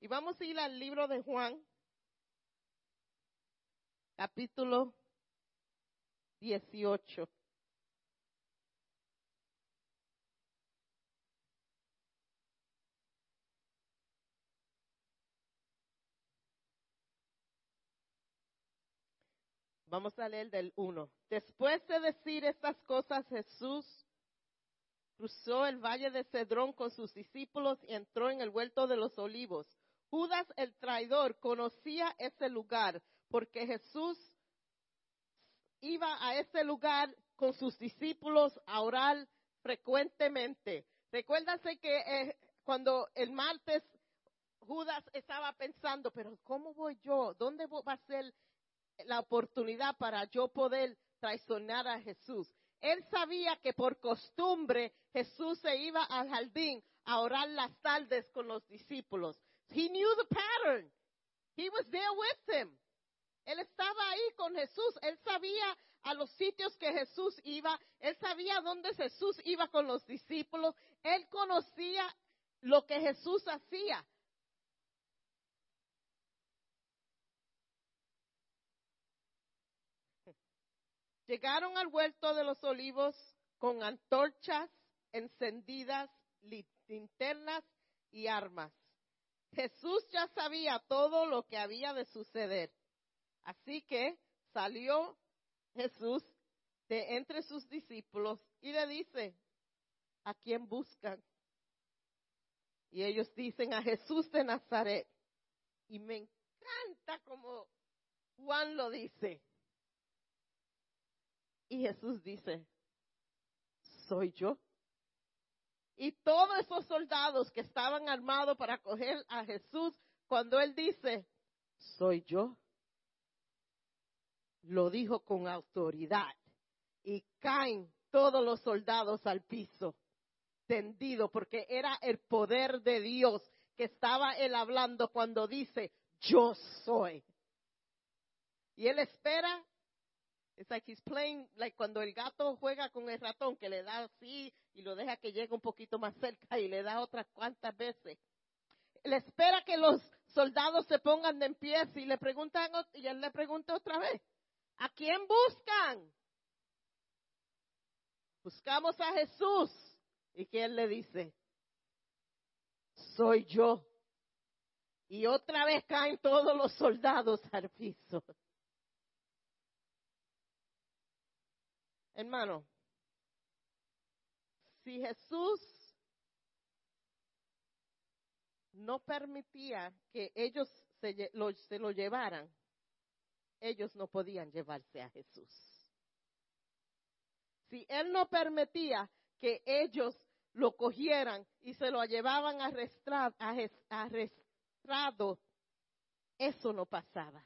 A: Y vamos a ir al libro de Juan, capítulo 18. Vamos a leer del 1. Después de decir estas cosas, Jesús cruzó el valle de Cedrón con sus discípulos y entró en el huerto de los olivos. Judas el traidor conocía ese lugar porque Jesús iba a ese lugar con sus discípulos a orar frecuentemente. Recuérdase que eh, cuando el martes Judas estaba pensando, pero ¿cómo voy yo? ¿Dónde va a ser la oportunidad para yo poder traicionar a Jesús. Él sabía que por costumbre Jesús se iba al jardín a orar las tardes con los discípulos. He knew the pattern. He was there with him. Él estaba ahí con Jesús. Él sabía a los sitios que Jesús iba. Él sabía dónde Jesús iba con los discípulos. Él conocía lo que Jesús hacía. Llegaron al huerto de los olivos con antorchas encendidas, linternas y armas. Jesús ya sabía todo lo que había de suceder. Así que salió Jesús de entre sus discípulos y le dice, ¿a quién buscan? Y ellos dicen a Jesús de Nazaret. Y me encanta como Juan lo dice. Y Jesús dice, soy yo. Y todos esos soldados que estaban armados para coger a Jesús, cuando él dice, soy yo, lo dijo con autoridad. Y caen todos los soldados al piso, tendido, porque era el poder de Dios que estaba él hablando cuando dice, yo soy. Y él espera It's like he's playing, like cuando el gato juega con el ratón, que le da así y lo deja que llegue un poquito más cerca y le da otras cuantas veces. Él espera que los soldados se pongan de pie y le preguntan, y él le pregunta otra vez, ¿a quién buscan? Buscamos a Jesús. ¿Y que él le dice? Soy yo. Y otra vez caen todos los soldados al piso. Hermano, si Jesús no permitía que ellos se lo, llevaran, ellos no podían llevarse a Jesús. Si Él no permitía que ellos lo cogieran y se lo llevaban arrestado, arrestado, eso no pasaba.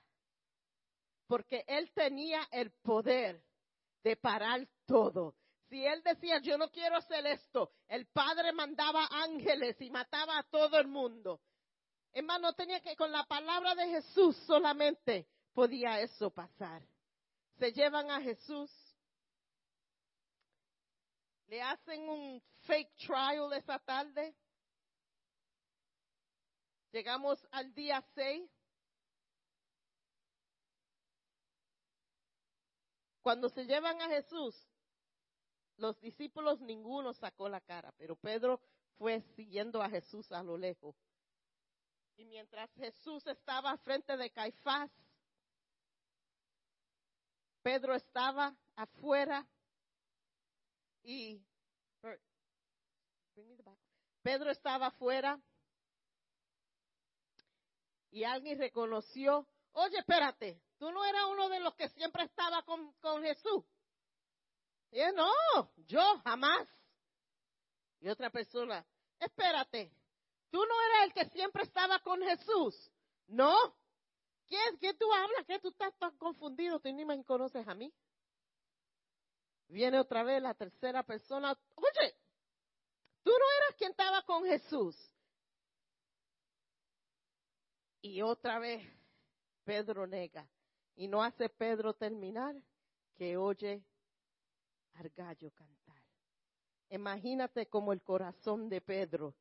A: Porque Él tenía el poder de parar todo. Si él decía, yo no quiero hacer esto, el padre mandaba ángeles y mataba a todo el mundo. Hermano, tenía que, con la palabra de Jesús solamente podía eso pasar. Se llevan a Jesús, le hacen un fake trial esa tarde. Llegamos al día 6. Cuando se llevan a Jesús, los discípulos ninguno sacó la cara, pero Pedro fue siguiendo a Jesús a lo lejos. Y mientras Jesús estaba frente de Caifás, Pedro estaba afuera y Pedro estaba afuera y alguien reconoció, oye, espérate, Tú no eras uno de los que siempre estaba con, Jesús. Y él, no, yo jamás. Y otra persona, espérate, tú no eras el que siempre estaba con Jesús. No. ¿Qué, qué tú hablas? ¿Qué tú estás tan confundido? Tú ni me conoces a mí. Viene otra vez la tercera persona. Oye, tú no eras quien estaba con Jesús. Y otra vez Pedro nega. Y no hace Pedro terminar que oye al gallo cantar. Imagínate cómo el corazón de Pedro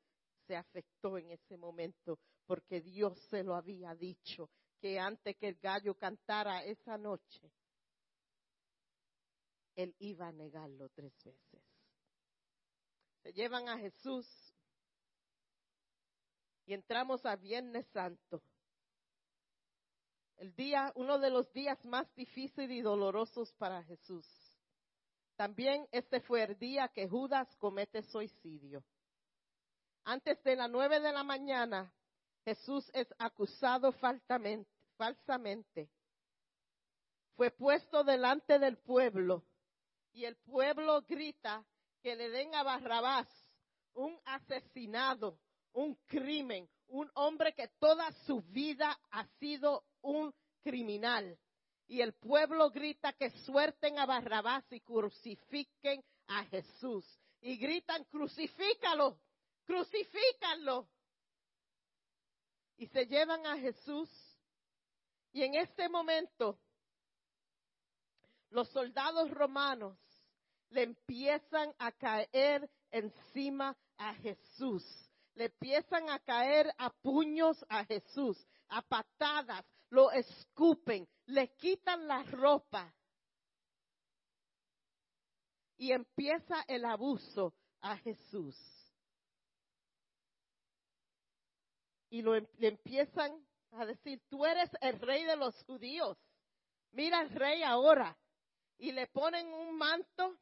A: se afectó en ese momento, porque Dios se lo había dicho, que antes que el gallo cantara esa noche, él iba a negarlo tres veces. Se llevan a Jesús y entramos a Viernes Santo el día, uno de los días más difíciles y dolorosos para Jesús. También este fue el día que Judas comete suicidio. Antes de las nueve de la mañana, Jesús es acusado falsamente. Fue puesto delante del pueblo y el pueblo grita que le den a Barrabás un asesinado, un crimen, un hombre que toda su vida ha sido un criminal. Y el pueblo grita que suerten a Barrabás y crucifiquen a Jesús. Y gritan, crucifícalo, crucifícalo. Y se llevan a Jesús. Y en este momento, los soldados romanos le empiezan a caer encima a Jesús. Le empiezan a caer a puños a Jesús, a patadas, lo escupen, le quitan la ropa. Y empieza el abuso a Jesús. y lo, em, le empiezan a decir, tú eres el rey de los judíos. Mira al rey ahora. Y le ponen un manto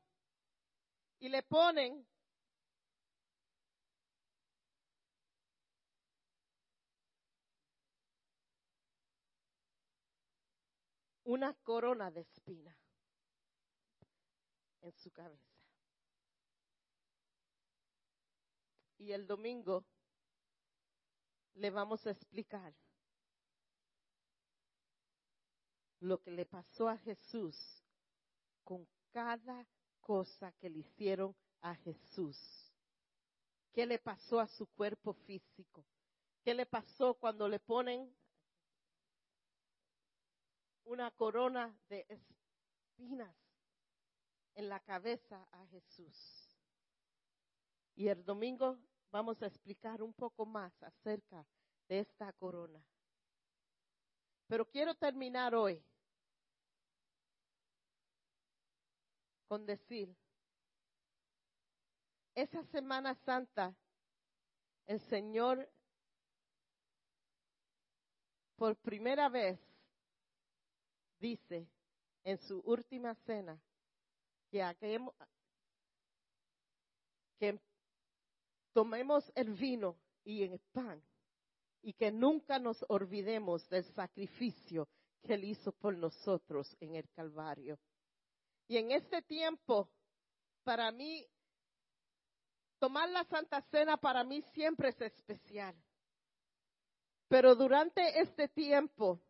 A: y le ponen una corona de espina en su cabeza. Y el domingo le vamos a explicar lo que le pasó a Jesús con cada cosa que le hicieron a Jesús. ¿Qué le pasó a su cuerpo físico? ¿Qué le pasó cuando le ponen una corona de espinas en la cabeza a Jesús? Y el domingo vamos a explicar un poco más acerca de esta corona. Pero quiero terminar hoy con decir, esa Semana Santa, el Señor por primera vez dice en su última cena que, tomemos el vino y el pan y que nunca nos olvidemos del sacrificio que Él hizo por nosotros en el Calvario. Y en este tiempo, para mí, tomar la Santa Cena para mí siempre es especial. Pero durante este tiempo,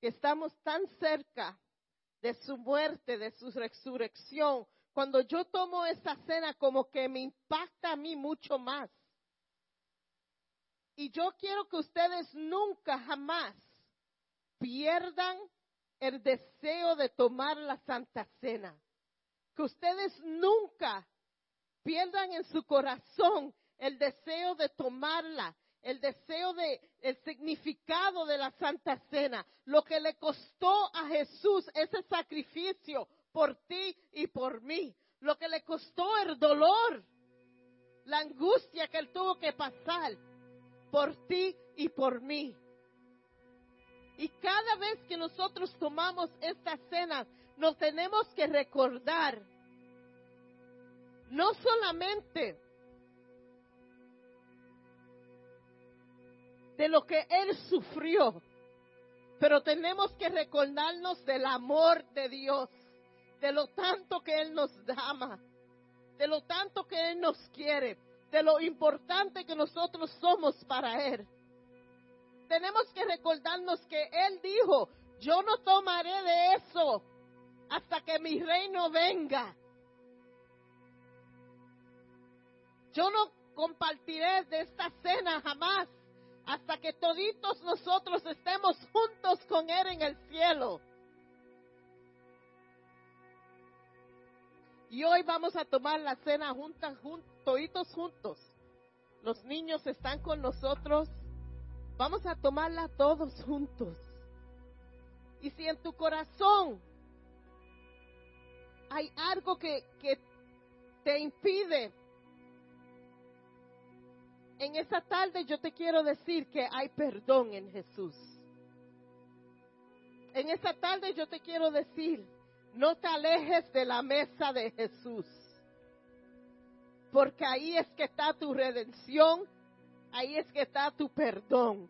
A: que estamos tan cerca de su muerte, de su resurrección, cuando yo tomo esa cena como que me impacta a mí mucho más. Y yo quiero que ustedes nunca, jamás pierdan el deseo de tomar la Santa Cena. Que ustedes nunca pierdan en su corazón el deseo de tomarla, el deseo de el significado de la Santa Cena, lo que le costó a Jesús ese sacrificio por ti y por mí, lo que le costó el dolor, la angustia que él tuvo que pasar por ti y por mí. Y cada vez que nosotros tomamos esta cena, nos tenemos que recordar, no solamente de lo que Él sufrió, pero tenemos que recordarnos del amor de Dios, de lo tanto que Él nos ama, de lo tanto que Él nos quiere, de lo importante que nosotros somos para Él. Tenemos que recordarnos que Él dijo, yo no tomaré de eso hasta que mi reino venga. Yo no compartiré de esta cena jamás hasta que toditos nosotros estemos juntos con Él en el cielo. Y hoy vamos a tomar la cena juntas, toditos juntos. Los niños están con nosotros. Vamos a tomarla todos juntos. Y si en tu corazón hay algo que te impide, en esa tarde yo te quiero decir que hay perdón en Jesús. En esa tarde yo te quiero decir, no te alejes de la mesa de Jesús. Porque ahí es que está tu redención, Ahí es que está tu perdón.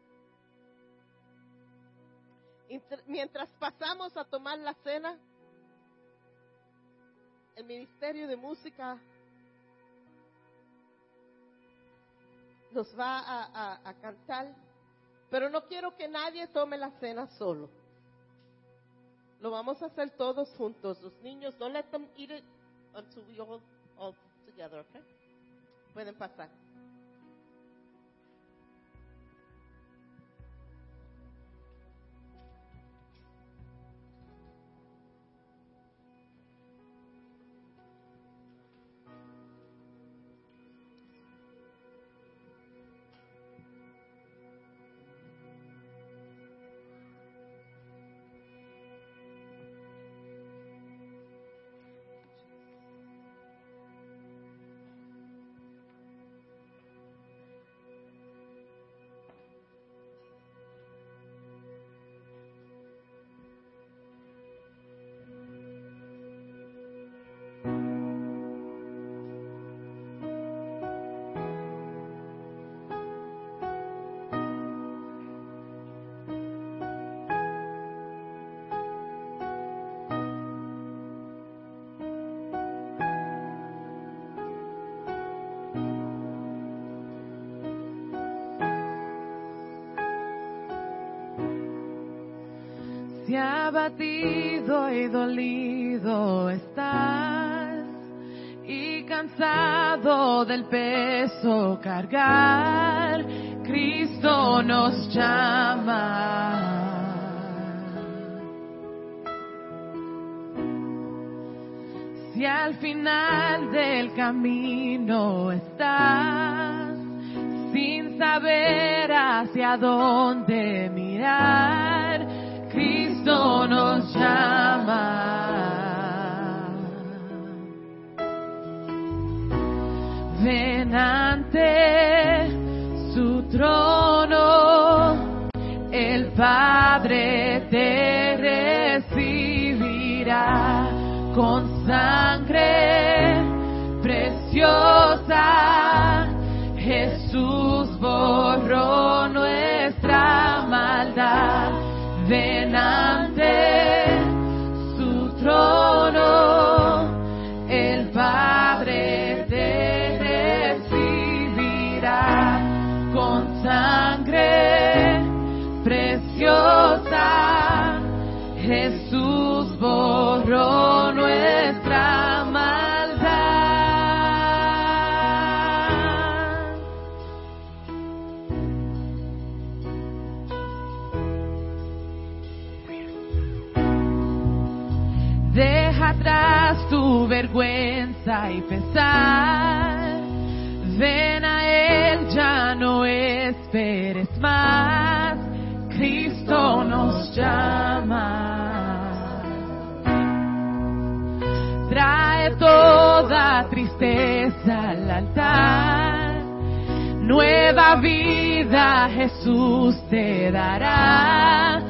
A: Mientras pasamos a tomar la cena, el Ministerio de Música nos va a, cantar, pero no quiero que nadie tome la cena solo. Lo vamos a hacer todos juntos. Los niños, don't let them eat it until we all, all together, okay? Pueden pasar.
B: Si abatido y dolido estás y cansado del peso cargar, Cristo nos llama. Si al final del camino estás sin saber hacia dónde mirar, Cristo nos llama. Ven su trono, el Padre te recibirá con sangre preciosa. Jesús borró nuestra maldad. Ven ante vergüenza y pesar. Ven a Él, ya no esperes más. Cristo nos llama. Trae toda tristeza al altar. Nueva vida Jesús te dará.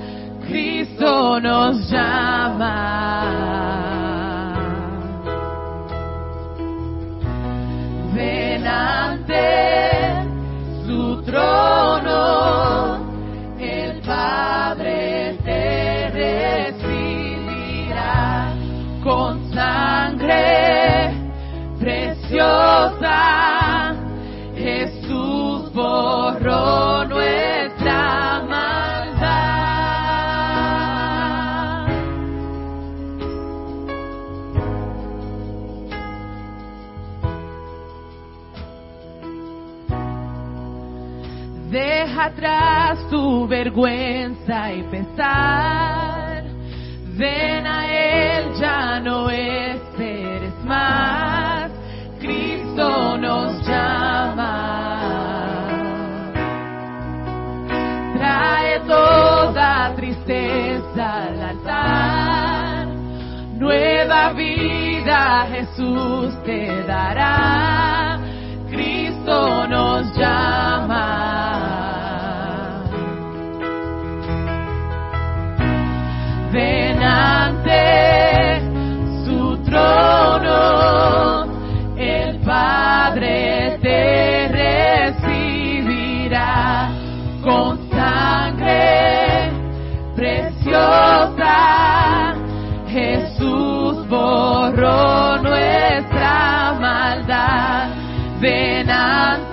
B: Cristo nos llama. Atrás tu vergüenza y pesar. Ven a Él, ya no esperes altar. Nueva vida Jesús te dará. Cristo nos llama. Nuestra maldad. Ven ante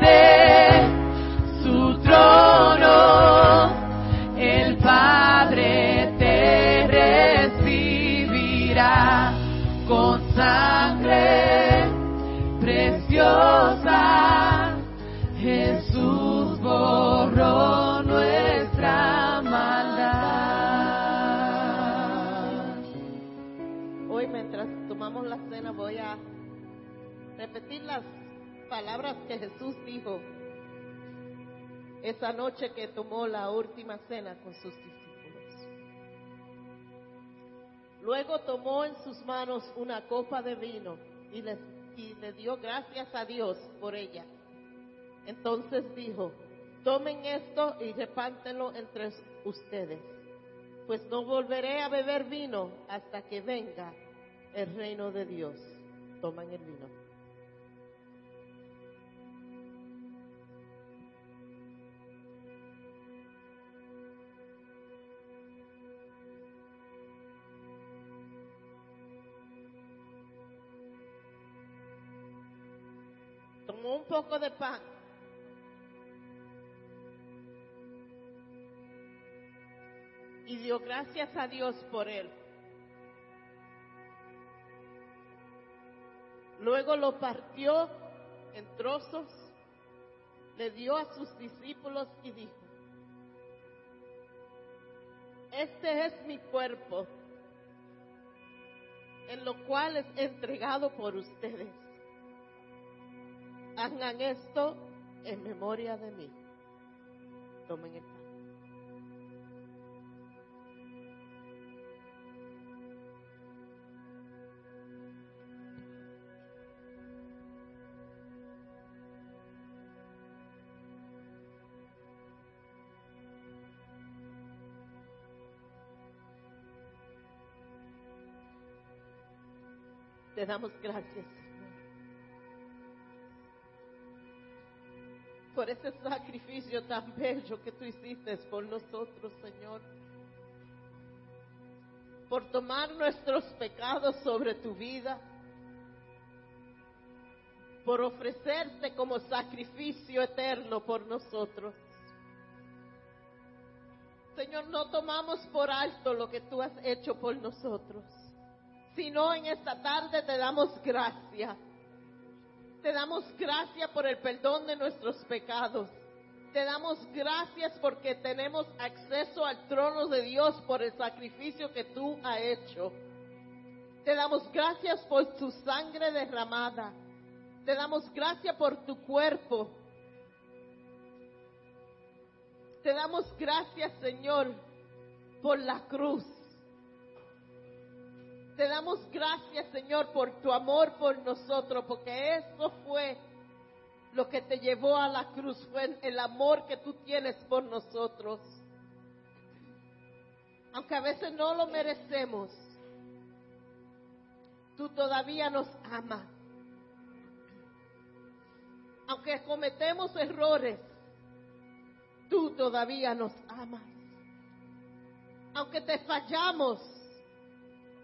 A: las palabras que Jesús dijo esa noche que tomó la última cena con sus discípulos. Luego tomó en sus manos una copa de vino y, les, y le dio gracias a Dios por ella. Entonces dijo, tomen esto y repártelo entre ustedes, pues no volveré a beber vino hasta que venga el reino de Dios. Toman el vino. Poco de pan. y dio gracias a Dios por él. Luego lo partió en trozos, le dio a sus discípulos y dijo, este es mi cuerpo, en lo cual es entregado por ustedes. Hagan esto en memoria de mí. Tomen el pan. Te damos gracias, por ese sacrificio tan bello que tú hiciste por nosotros, Señor. Por tomar nuestros pecados sobre tu vida. Por ofrecerte como sacrificio eterno por nosotros. Señor, no tomamos por alto lo que tú has hecho por nosotros sino en esta tarde te damos gracias. Te damos gracias por el perdón de nuestros pecados. Te damos gracias porque tenemos acceso al trono de Dios por el sacrificio que tú has hecho. Te damos gracias por tu sangre derramada. Te damos gracias por tu cuerpo. Te damos gracias, Señor, por la cruz. Te damos gracias, Señor, por tu amor por nosotros, porque eso fue lo que te llevó a la cruz, fue el amor que tú tienes por nosotros. Aunque a veces no lo merecemos, tú todavía nos amas. Aunque cometemos errores, tú todavía nos amas. Aunque te fallamos,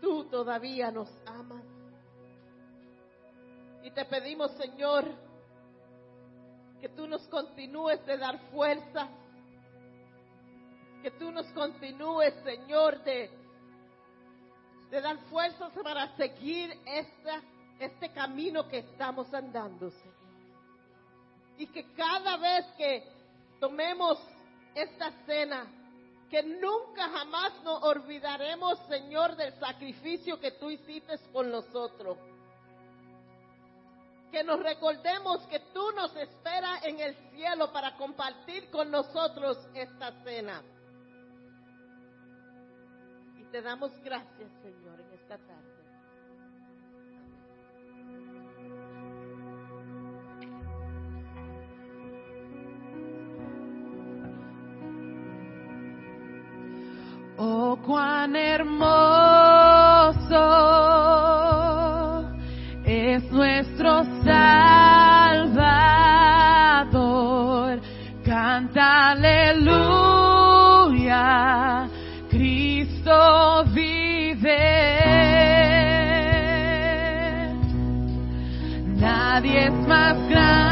A: tú todavía nos amas. Y te pedimos, Señor, que tú nos continúes de dar fuerza, que tú nos continúes, Señor, de, dar fuerzas para seguir esta, este camino que estamos andando, Señor. Y que cada vez que tomemos esta cena, que nunca jamás nos olvidaremos, Señor, del sacrificio que tú hiciste por nosotros. Que nos recordemos que tú nos esperas en el cielo para compartir con nosotros esta cena. Y te damos gracias, Señor, en esta tarde.
B: Cuán hermoso es nuestro Salvador. Canta aleluya, Cristo vive. Nadie es más grande,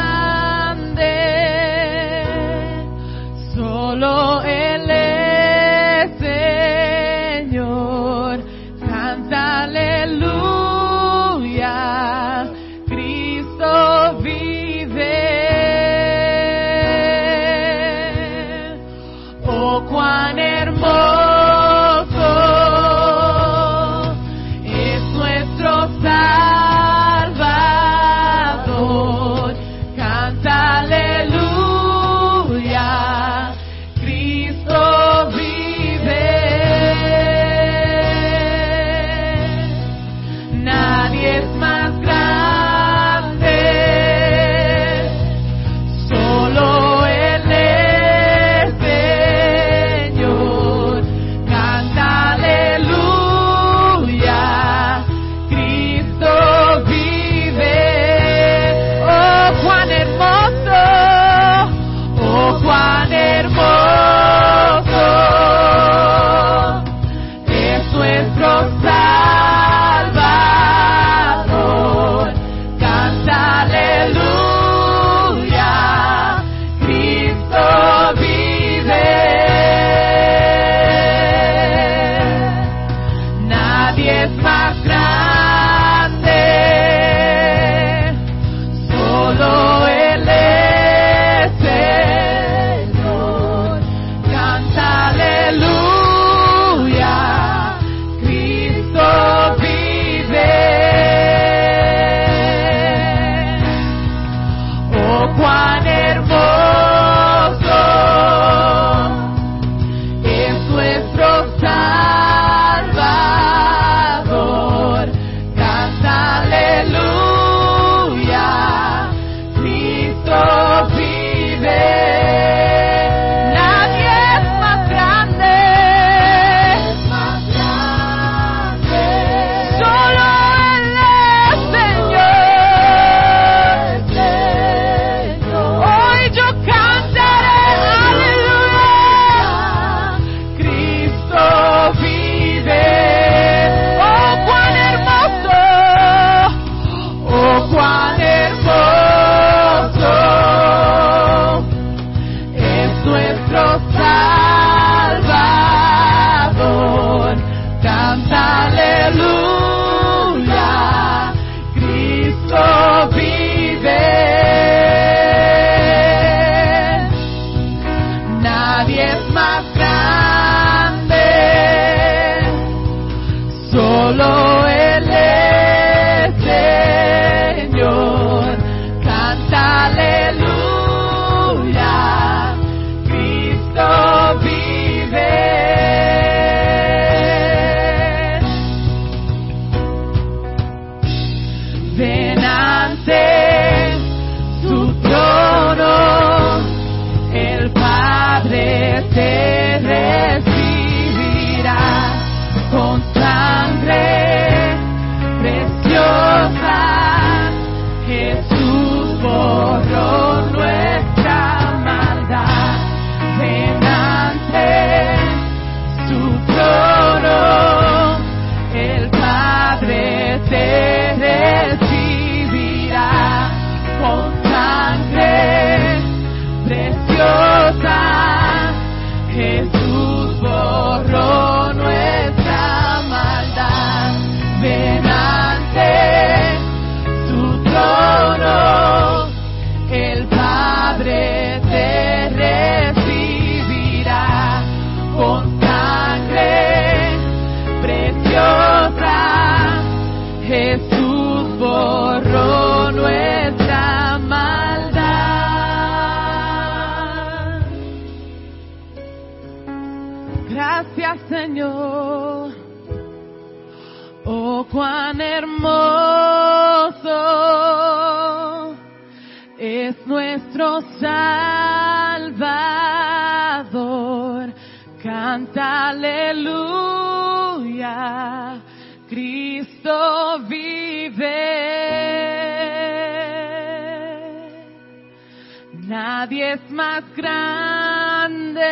B: Nadie es más grande,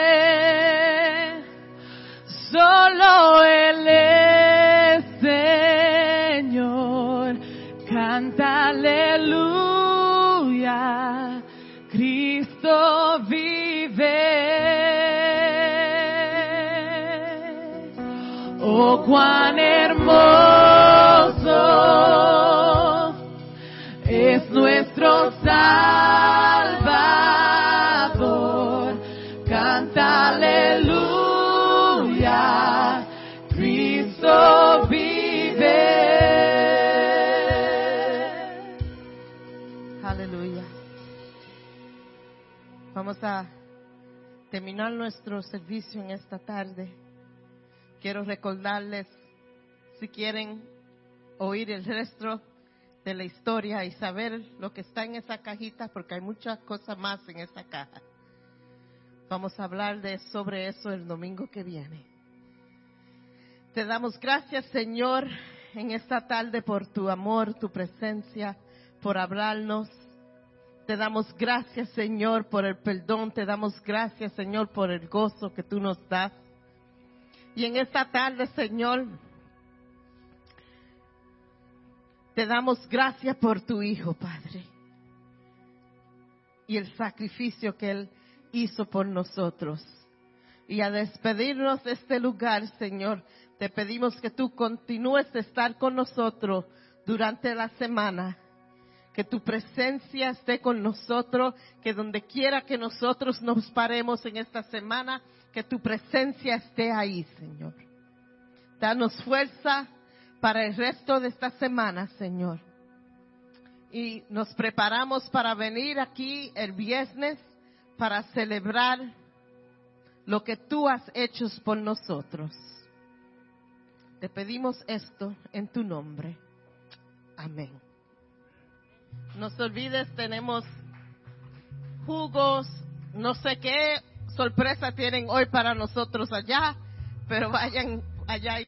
B: solo Él es Señor. Canta aleluya, Cristo vive. Oh, cuán hermoso nuestro Salvador. Canta aleluya, Cristo vive.
A: Aleluya. Vamos a terminar nuestro servicio en esta tarde. Quiero recordarles, si quieren oír el resto de la historia y saber lo que está en esa cajita, porque hay muchas cosas más en esa caja. Vamos a hablar de sobre eso el domingo que viene. Te damos gracias, Señor, en esta tarde por tu amor, tu presencia, por hablarnos. Te damos gracias, Señor, por el perdón. Te damos gracias, Señor, por el gozo que tú nos das. Y en esta tarde, Señor, te damos gracias por tu Hijo, Padre. Y el sacrificio que Él hizo por nosotros. Y a despedirnos de este lugar, Señor, te pedimos que tú continúes de estar con nosotros durante la semana. Que tu presencia esté con nosotros, que donde quiera que nosotros nos paremos en esta semana, que tu presencia esté ahí, Señor. Danos fuerza para el resto de esta semana, Señor. Y nos preparamos para venir aquí el viernes para celebrar lo que tú has hecho por nosotros. Te pedimos esto en tu nombre. Amén. No se olvides, tenemos jugos, no sé qué sorpresa tienen hoy para nosotros allá, pero vayan allá. y